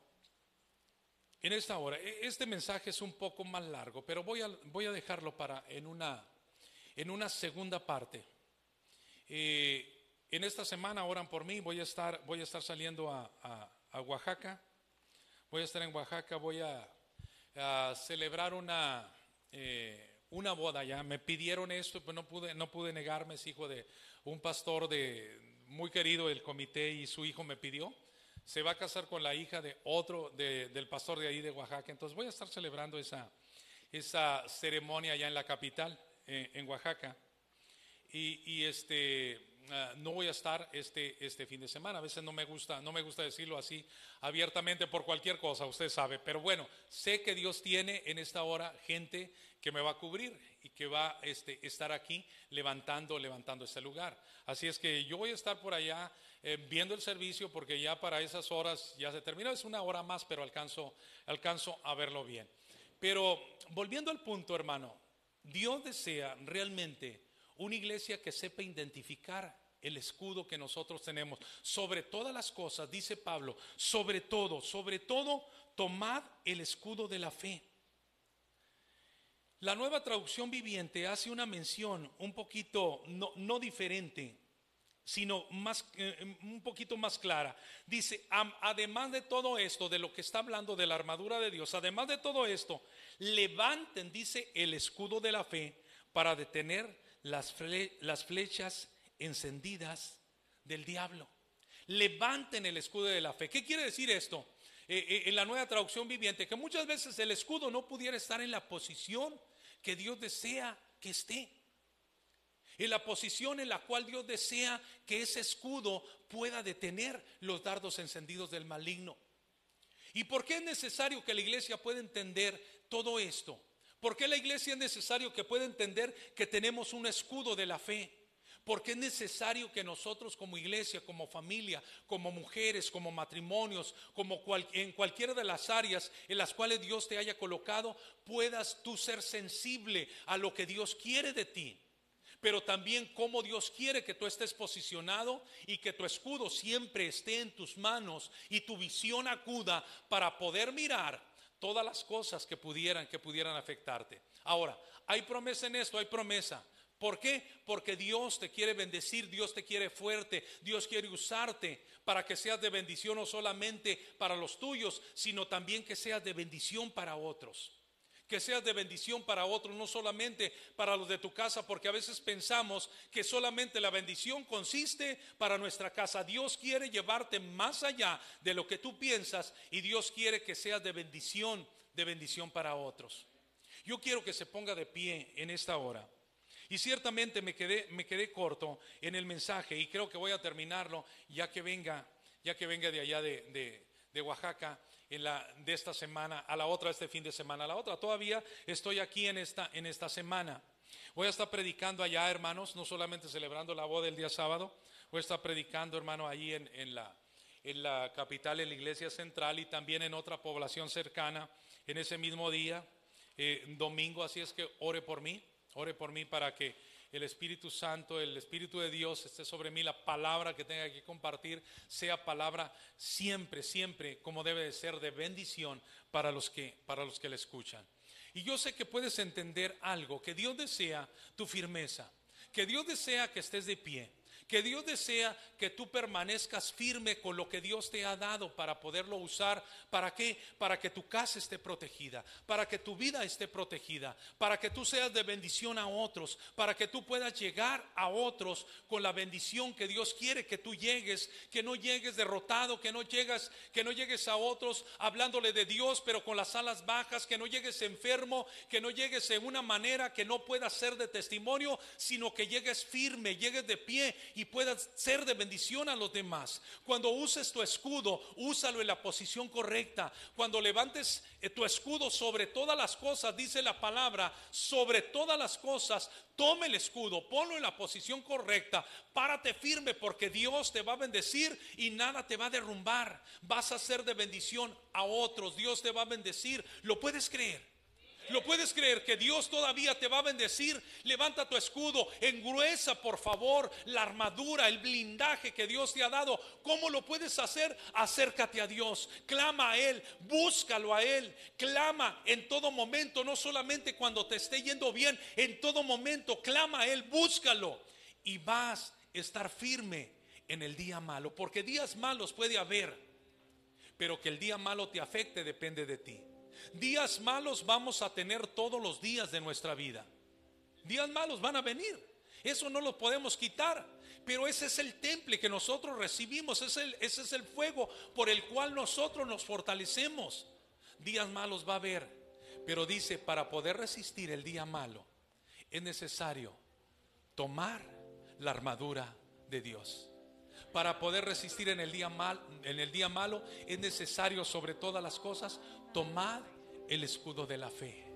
en esta hora. E, este mensaje es un poco más largo, pero voy a, voy a dejarlo para en una, en una segunda parte. Eh, en esta semana oran por mí, voy a estar, voy a estar saliendo a, Oaxaca. Voy a estar en Oaxaca, voy a, celebrar una, eh, una boda ya. Me pidieron esto, pues no pude, no pude negarme, es hijo de un pastor de muy querido del comité y su hijo me pidió se va a casar con la hija de otro, del pastor de ahí de Oaxaca. Entonces voy a estar celebrando esa, esa ceremonia allá en la capital, eh, en Oaxaca. Y, este, ah, no voy a estar este, este fin de semana. A veces no me gusta, no me gusta decirlo así abiertamente por cualquier cosa, usted sabe. Pero bueno, sé que Dios tiene en esta hora gente que me va a cubrir y que va a este, estar aquí levantando, levantando este lugar. Así es que yo voy a estar por allá eh, viendo el servicio porque ya para esas horas ya se terminó, es una hora más, pero alcanzo, alcanzo a verlo bien. Pero volviendo al punto, hermano, Dios desea realmente una iglesia que sepa identificar el escudo que nosotros tenemos. Sobre todas las cosas, dice Pablo, sobre todo, sobre todo, tomad el escudo de la fe. La nueva traducción viviente hace una mención un poquito no, no diferente sino más, eh, un poquito más clara. Dice, además de todo esto, de lo que está hablando de la armadura de Dios, además de todo esto, levanten, dice, el escudo de la fe para detener las, flechas encendidas del diablo. Levanten el escudo de la fe. ¿Qué quiere decir esto? Eh, eh, en la nueva traducción viviente, que muchas veces el escudo no pudiera estar en la posición que Dios desea que esté en la posición en la cual Dios desea que ese escudo pueda detener los dardos encendidos del maligno. ¿Y por qué es necesario que la iglesia pueda entender todo esto? ¿Por qué la iglesia es necesario que pueda entender que tenemos un escudo de la fe? Porque es necesario que nosotros como iglesia, como familia, como mujeres, como matrimonios, como en cualquiera de las áreas en las cuales Dios te haya colocado, puedas tú ser sensible a lo que Dios quiere de ti pero también cómo Dios quiere que tú estés posicionado y que tu escudo siempre esté en tus manos y tu visión acuda para poder mirar todas las cosas que pudieran, que pudieran afectarte. Ahora, hay promesa en esto, hay promesa. ¿Por qué? Porque Dios te quiere bendecir, Dios te quiere fuerte, Dios quiere usarte para que seas de bendición no solamente para los tuyos, sino también que seas de bendición para otros. Que seas de bendición para otros, no solamente para los de tu casa, porque a veces pensamos que solamente la bendición consiste para nuestra casa. Dios quiere llevarte más allá de lo que tú piensas y Dios quiere que seas de bendición, de bendición para otros. Yo quiero que se ponga de pie en esta hora. Y ciertamente me quedé, me quedé corto en el mensaje y creo que voy a terminarlo ya que venga, ya que venga de allá de, de- de Oaxaca en la, de esta semana a la otra este fin de semana. A la otra todavía estoy aquí en esta, en esta semana. Voy a estar predicando allá, hermanos, no solamente celebrando la boda el día sábado, voy a estar predicando, hermano, allí en, en la, en la capital, en la iglesia central y también en otra población cercana en ese mismo día, eh, domingo. Así es que ore por mí, ore por mí para que el Espíritu Santo, el Espíritu de Dios esté sobre mí, la palabra que tenga que compartir sea palabra siempre, siempre como debe de ser de bendición para los que, para los que le escuchan. Y yo sé que puedes entender algo, que Dios desea tu firmeza, que Dios desea que estés de pie, que Dios desea que tú permanezcas firme con lo que Dios te ha dado para poderlo usar. ¿Para qué? Para que tu casa esté protegida, para que tu vida esté protegida, para que tú seas de bendición a otros, para que tú puedas llegar a otros con la bendición que Dios quiere que tú llegues, que no llegues derrotado, que no llegues, que no llegues a otros hablándole de Dios, pero con las alas bajas, que no llegues enfermo, que no llegues en una manera que no puedas ser de testimonio, sino que llegues firme, llegues de pie puedas ser de bendición a los demás. Cuando uses tu escudo, úsalo en la posición correcta. Cuando levantes eh, tu escudo sobre todas las cosas, dice la palabra, sobre todas las cosas, tome el escudo, ponlo en la posición correcta, párate firme porque Dios te va a bendecir y nada te va a derrumbar. Vas a ser de bendición a otros, Dios te va a bendecir. ¿Lo puedes creer? ¿Lo puedes creer que Dios todavía te va a bendecir? Levanta tu escudo, engruesa por favor la armadura, el blindaje que Dios te ha dado. ¿Cómo lo puedes hacer? Acércate a Dios, clama a Él, búscalo a Él, clama en todo momento, no solamente cuando te esté yendo bien, en todo momento, clama a Él, búscalo y vas a estar firme en el día malo, porque días malos puede haber, pero que el día malo te afecte depende de ti. Días malos vamos a tener todos los días de nuestra vida. Días malos van a venir. Eso no lo podemos quitar. Pero ese es el temple que nosotros recibimos. Ese es el, ese es el fuego por el cual nosotros nos fortalecemos. Días malos va a haber. Pero dice, para poder resistir el día malo, es necesario tomar la armadura de Dios. Para poder resistir en el día mal, en el día malo, es necesario sobre todas las cosas tomar el escudo de la fe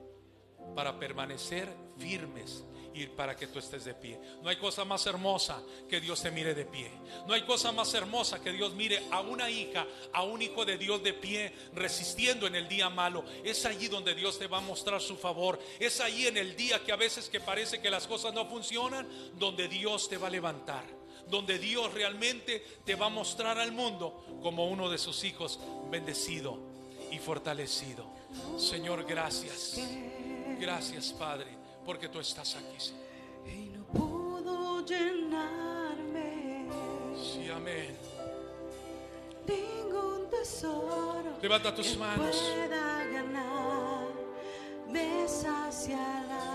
para permanecer firmes y para que tú estés de pie. No hay cosa más hermosa que Dios te mire de pie. No hay cosa más hermosa que Dios mire a una hija, a un hijo de Dios de pie, resistiendo en el día malo. Es allí donde Dios te va a mostrar su favor. Es allí en el día que a veces que parece que las cosas no funcionan, donde Dios te va a levantar. Donde Dios realmente te va a mostrar al mundo como uno de sus hijos bendecido y fortalecido. Señor, gracias. Gracias, Padre, porque tú estás aquí. Señor. y no pudo llenarme Sí, amén. ningún tesoro Levanta tus manos. pueda ganar me saciará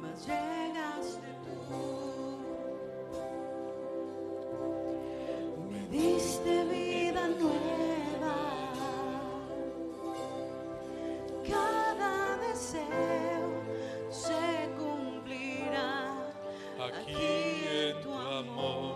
mas llegaste cada deseo se cumplirá Aquí en tu amor.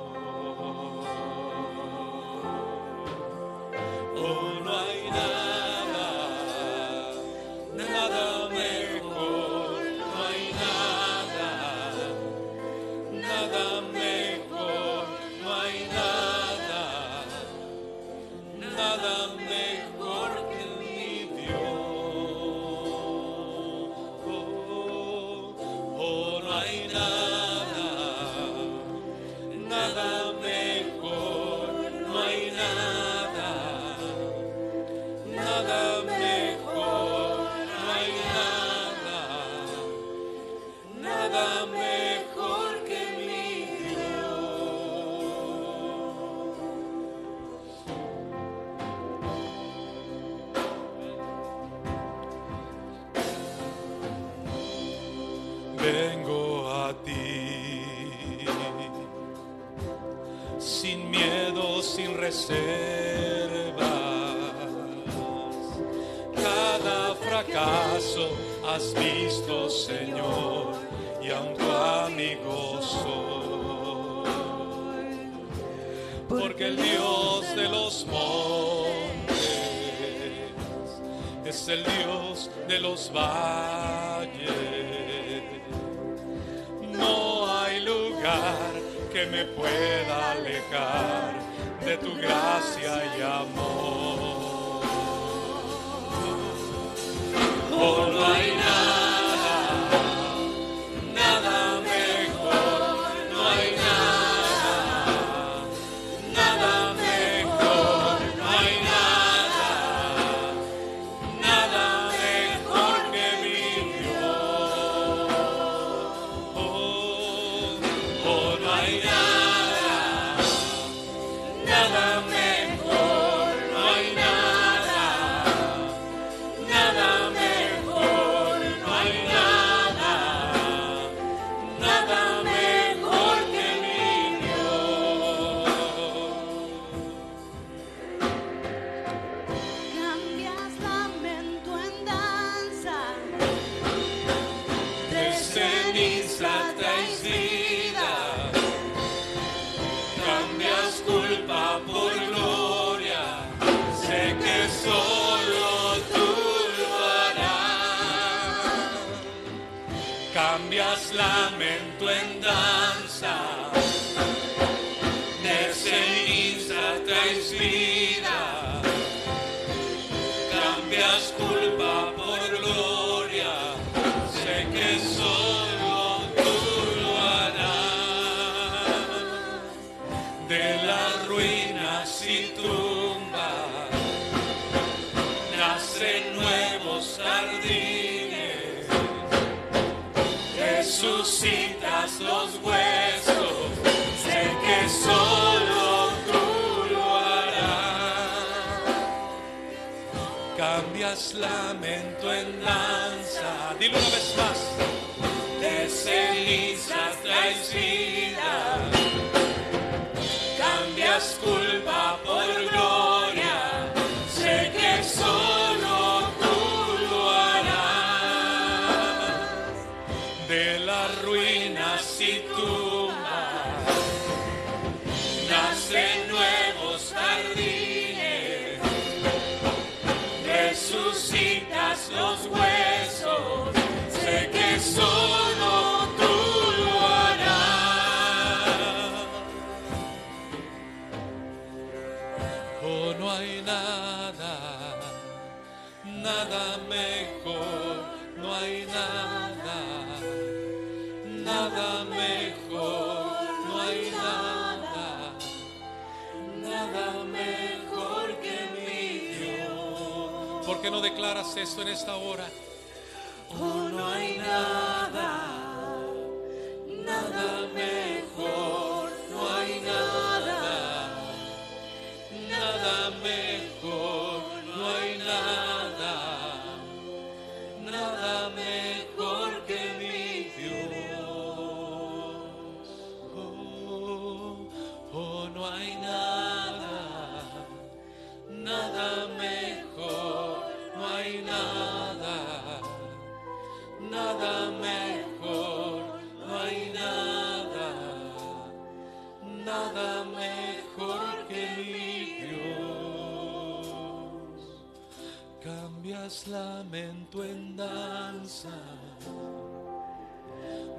lamento en danza.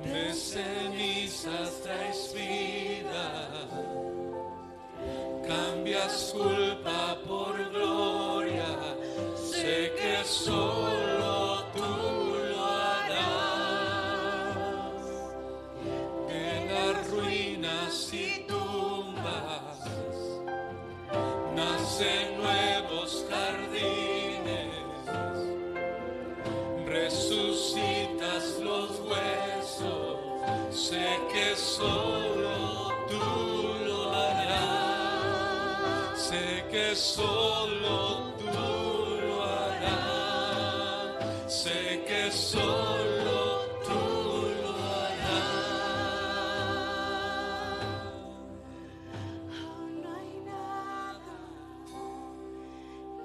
De cenizas traes vida, cambias culpa por gloria. Sé que soy. solo tú lo harás, sé que solo tú lo harás. No hay nada,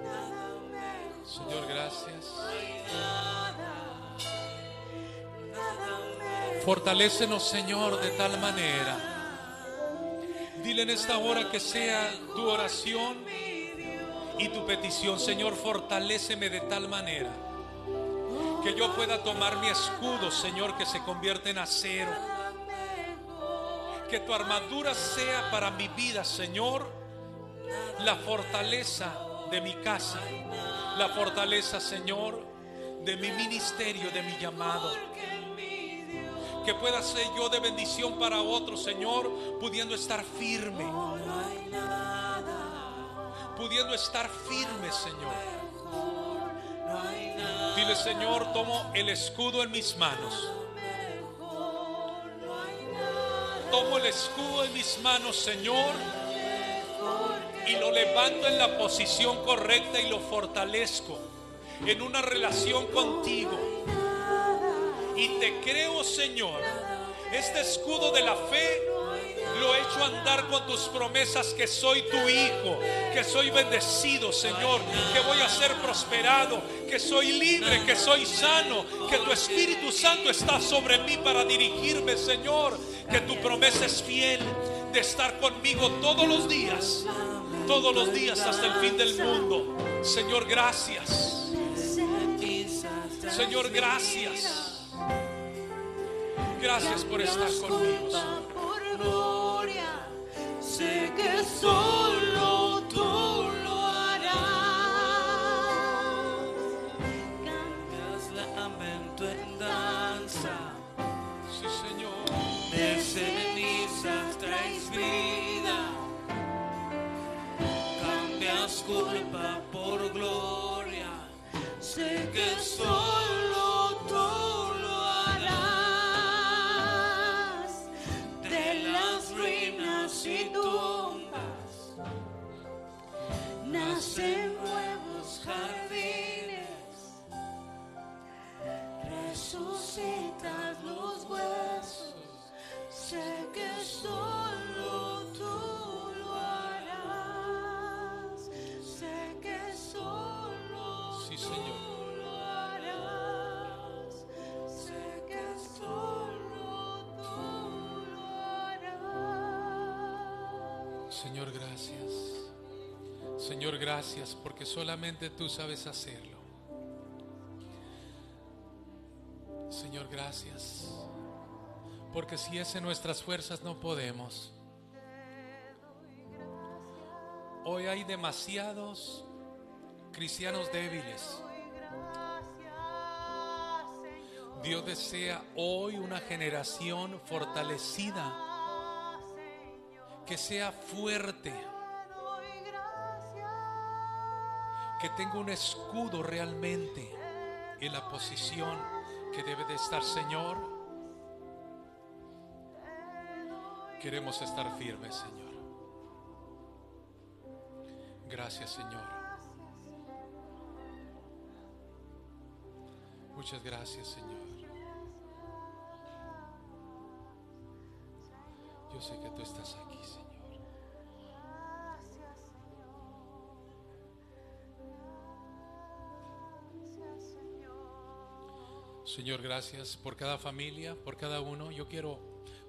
nada mejor. Señor, gracias. No hay nada, nada mejor. Fortalécenos, Señor, de tal manera. Dile en esta hora que sea tu oración y tu petición. Señor, fortaléceme de tal manera que yo pueda tomar mi escudo, Señor, que se convierte en acero. Que tu armadura sea para mi vida, Señor, la fortaleza de mi casa, la fortaleza, Señor, de mi ministerio, de mi llamado. Que pueda ser yo de bendición para otros, Señor, pudiendo estar firme. Pudiendo estar firme, Señor. Dile, Señor, tomo el escudo en mis manos. Tomo el escudo en mis manos, Señor, y lo levanto en la posición correcta y lo fortalezco en una relación contigo. Y te creo, Señor, este escudo de la fe lo he hecho andar con tus promesas que soy tu hijo, que soy bendecido, Señor, que voy a ser prosperado, que soy libre, que soy sano, que tu Espíritu Santo está sobre mí para dirigirme, Señor, que tu promesa es fiel de estar conmigo todos los días, todos los días hasta el fin del mundo. Señor, gracias. Señor, gracias. Gracias por estar conmigo. Señor. Gloria, sé que solo tú lo harás. Cambias lamento en danza, Sí, Señor. de cenizas traes vida. Cambias culpa por gloria, sé que solo nacen nuevos jardines, resucitas los huesos. Sé que solo tú lo harás. Sé que solo Sí, Señor. tú lo harás. Sé que solo tú lo harás. Señor, gracias. Señor, gracias porque solamente tú sabes hacerlo. Señor, gracias. Porque si es en nuestras fuerzas no podemos. Hoy hay demasiados cristianos débiles. Dios desea hoy una generación fortalecida, que sea fuerte, que tenga un escudo realmente en la posición que debe de estar, Señor. Queremos estar firmes, Señor. Gracias, Señor. Muchas gracias, Señor. Yo sé que tú estás aquí, Señor. Señor, gracias por cada familia, por cada uno. Yo quiero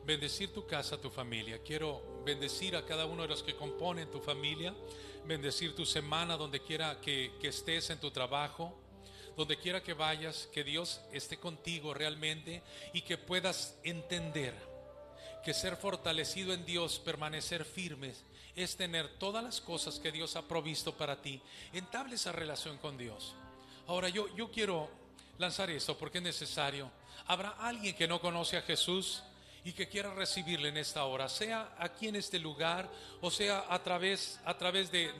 bendecir tu casa, tu familia. Quiero bendecir a cada uno de los que componen tu familia. Bendecir tu semana donde quiera que, que estés en tu trabajo. Donde quiera que vayas, que Dios esté contigo realmente y que puedas entender que ser fortalecido en Dios, permanecer firmes, es tener todas las cosas que Dios ha provisto para ti. Entable esa relación con Dios. Ahora yo, yo quiero lanzar esto porque es necesario. Habrá alguien que no conoce a Jesús y que quiera recibirle en esta hora, sea aquí en este lugar o sea a través, a través de,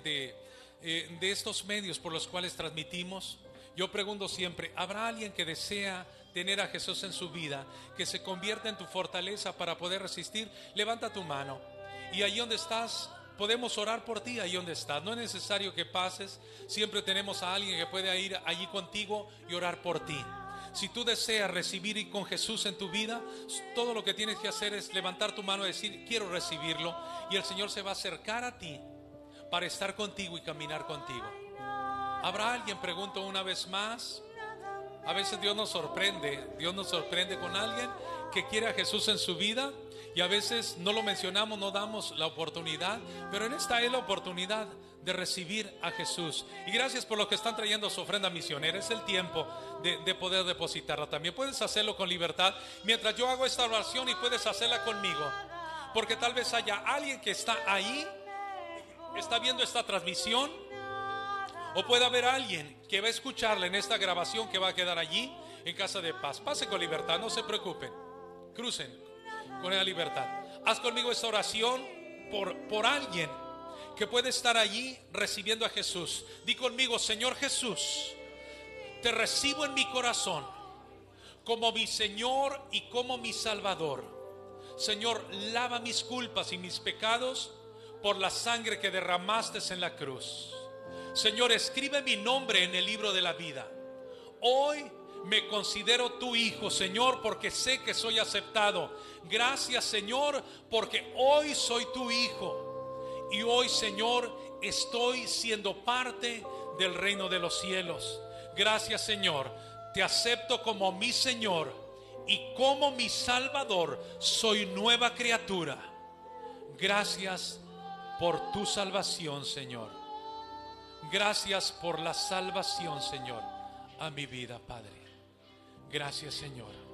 eh, de estos medios por los cuales transmitimos. Yo pregunto siempre, ¿habrá alguien que desea tener a Jesús en su vida, que se convierta en tu fortaleza para poder resistir? Levanta tu mano y ahí donde estás, podemos orar por ti ahí donde estás. No es necesario que pases, siempre tenemos a alguien que puede ir allí contigo y orar por ti. Si tú deseas recibir con Jesús en tu vida, todo lo que tienes que hacer es levantar tu mano y decir, quiero recibirlo. Y el Señor se va a acercar a ti para estar contigo y caminar contigo. ¿Habrá alguien, pregunto una vez más? A veces Dios nos sorprende, Dios nos sorprende con alguien que quiere a Jesús en su vida y a veces no lo mencionamos, no damos la oportunidad, pero en esta es la oportunidad de recibir a Jesús. Y gracias por los que están trayendo su ofrenda misionera. Es el tiempo de, de poder depositarla también. Puedes hacerlo con libertad mientras yo hago esta oración y puedes hacerla conmigo. Porque tal vez haya alguien que está ahí, está viendo esta transmisión, o puede haber alguien que va a escucharla en esta grabación que va a quedar allí en Casa de Paz. Pase con libertad, no se preocupen. Crucen con la libertad. Haz conmigo esta oración por, por alguien que puede estar allí recibiendo a Jesús. Di conmigo, Señor Jesús, te recibo en mi corazón como mi Señor y como mi Salvador. Señor, lava mis culpas y mis pecados por la sangre que derramaste en la cruz. Señor, escribe mi nombre en el libro de la vida. Hoy me considero tu hijo, Señor, porque sé que soy aceptado. Gracias, Señor, porque hoy soy tu hijo. Y hoy, Señor, estoy siendo parte del reino de los cielos. Gracias, Señor. Te acepto como mi Señor y como mi Salvador. Soy nueva criatura. Gracias por tu salvación, Señor. Gracias por la salvación, Señor, a mi vida, Padre. Gracias, Señor.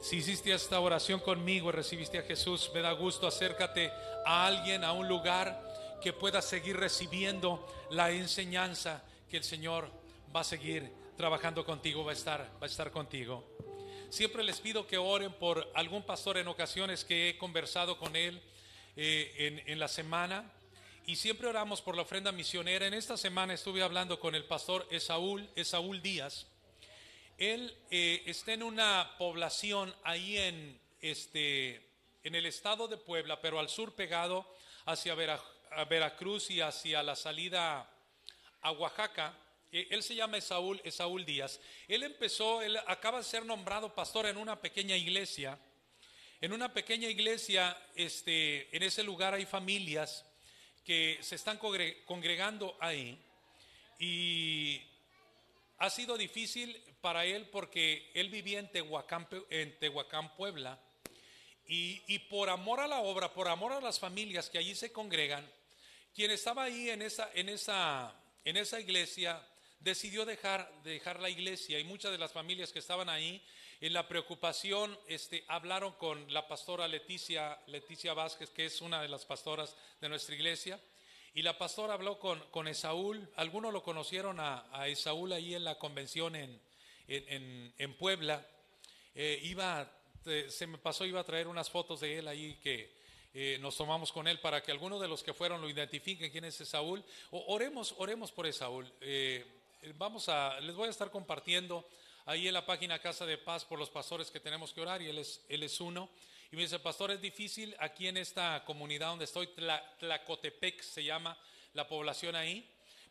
Si hiciste esta oración conmigo y recibiste a Jesús, me da gusto. Acércate a alguien, a un lugar que pueda seguir recibiendo la enseñanza que el Señor va a seguir trabajando contigo, va a estar, va a estar contigo. Siempre les pido que oren por algún pastor en ocasiones que he conversado con él eh, en, en la semana. Y siempre oramos por la ofrenda misionera. En esta semana estuve hablando con el pastor Esaúl, Esaúl Díaz. Él eh, está en una población ahí en, este, en el estado de Puebla, pero al sur pegado hacia Veracruz y hacia la salida a Oaxaca. Eh, Él se llama Esaúl, Esaúl Díaz. Él empezó, él acaba de ser nombrado pastor en una pequeña iglesia. En una pequeña iglesia, este, en ese lugar hay familias que se están congre- congregando ahí. Y ha sido difícil para él porque él vivía en Tehuacán, en Tehuacán Puebla. Y, y por amor a la obra, por amor a las familias que allí se congregan, quien estaba ahí en esa, en esa, en esa iglesia decidió dejar, dejar la iglesia y muchas de las familias que estaban ahí en la preocupación este, hablaron con la pastora Leticia, Leticia Vázquez, que es una de las pastoras de nuestra iglesia. Y la pastora habló con, con Esaúl, algunos lo conocieron a, a Esaúl ahí en la convención en, en, Puebla. Eh, iba, se me pasó, iba a traer unas fotos de él ahí que eh, nos tomamos con él para que algunos de los que fueron lo identifiquen quién es Esaúl. O- oremos, oremos por Esaúl. Eh, vamos a, les voy a estar compartiendo ahí en la página Casa de Paz por los pastores que tenemos que orar y él es, uno. Y me dice, pastor, es difícil aquí en esta comunidad donde estoy, Tla- Tlacotepec se llama la población ahí.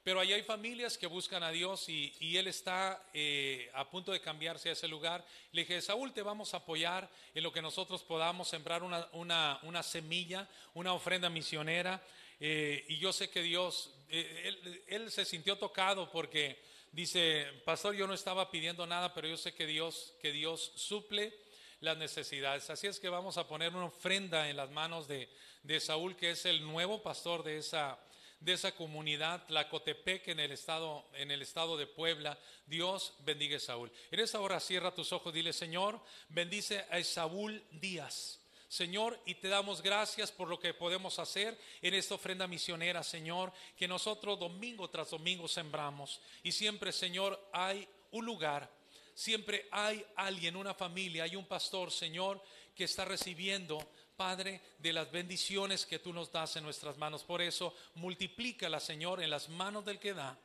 Pero ahí hay familias que buscan a Dios y, él está eh, a punto de cambiarse a ese lugar. Le dije, Saúl, te vamos a apoyar en lo que nosotros podamos sembrar una, semilla, una ofrenda misionera. Eh, y yo sé que Dios, eh, él, él se sintió tocado porque dice, pastor, yo no estaba pidiendo nada, pero yo sé que Dios, que Dios suple las necesidades. Así es que vamos a poner una ofrenda en las manos de, de Saúl, que es el nuevo pastor de esa, de esa comunidad, Tlacotepec, en el estado, en el estado de Puebla. Dios bendiga a Saúl. En esa hora cierra tus ojos, dile, Señor, bendice a Saúl Díaz. Señor, y te damos gracias por lo que podemos hacer en esta ofrenda misionera, Señor, que nosotros domingo tras domingo sembramos. Y siempre, Señor, hay un lugar Siempre hay alguien, una familia, hay un pastor, Señor, que está recibiendo, Padre, de las bendiciones que tú nos das en nuestras manos. Por eso, multiplícala, Señor, en las manos del que da.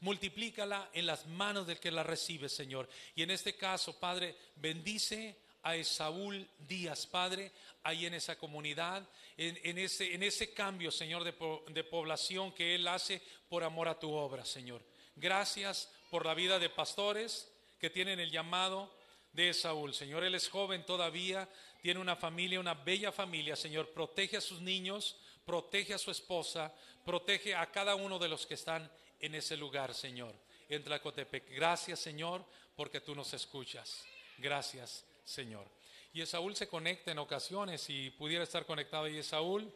Multiplícala en las manos del que la recibe, Señor. Y en este caso, Padre, bendice a Esaúl Díaz, Padre, ahí en esa comunidad, en, ese, cambio, Señor, de, de población que Él hace por amor a tu obra, Señor. Gracias por la vida de pastores que tienen el llamado de Saúl. Señor, él es joven todavía, tiene una familia, una bella familia. Señor, protege a sus niños, protege a su esposa, protege a cada uno de los que están en ese lugar, Señor, en Tlacotepec. Gracias, Señor, porque tú nos escuchas. Gracias, Señor. Y Esaúl se conecta en ocasiones, si pudiera estar conectado ahí Esaúl,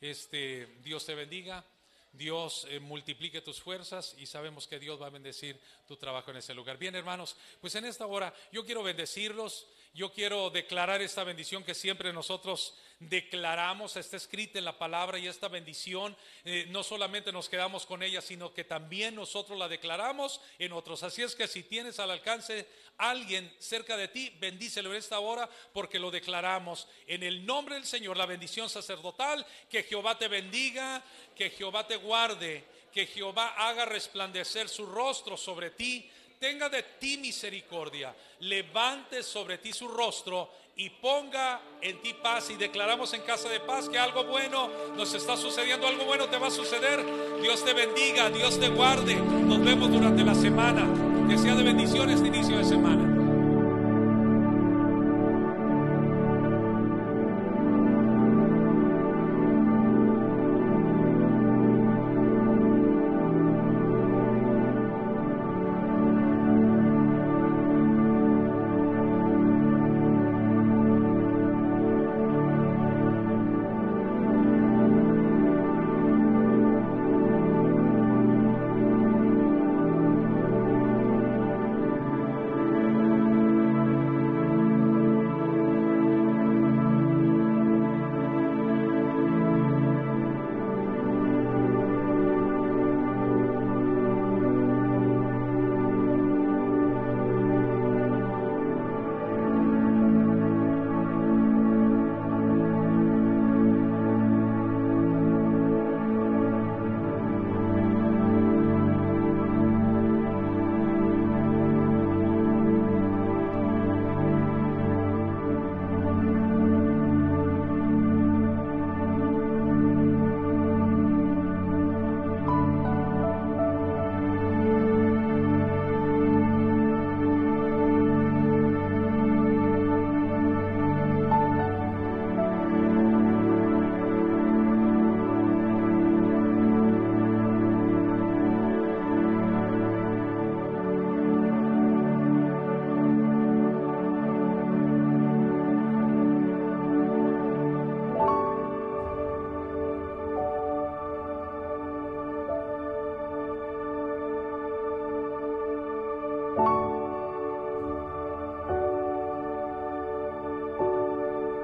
este, Dios te bendiga. Dios eh, multiplique tus fuerzas y sabemos que Dios va a bendecir tu trabajo en ese lugar. Bien, hermanos, pues en esta hora yo quiero bendecirlos, yo quiero declarar esta bendición que siempre nosotros declaramos, está escrita en la palabra y esta bendición eh, no solamente nos quedamos con ella, sino que también nosotros la declaramos en otros. Así es que si tienes al alcance alguien cerca de ti, bendícelo en esta hora porque lo declaramos en el nombre del Señor, la bendición sacerdotal, que Jehová te bendiga, que Jehová te guarde, que Jehová haga resplandecer su rostro sobre ti, tenga de ti misericordia, levante sobre ti su rostro y ponga en ti paz. Y declaramos en casa de paz que algo bueno nos está sucediendo, algo bueno te va a suceder. Dios te bendiga, Dios te guarde. Nos vemos durante la semana. Que sea de bendiciones este inicio de semana.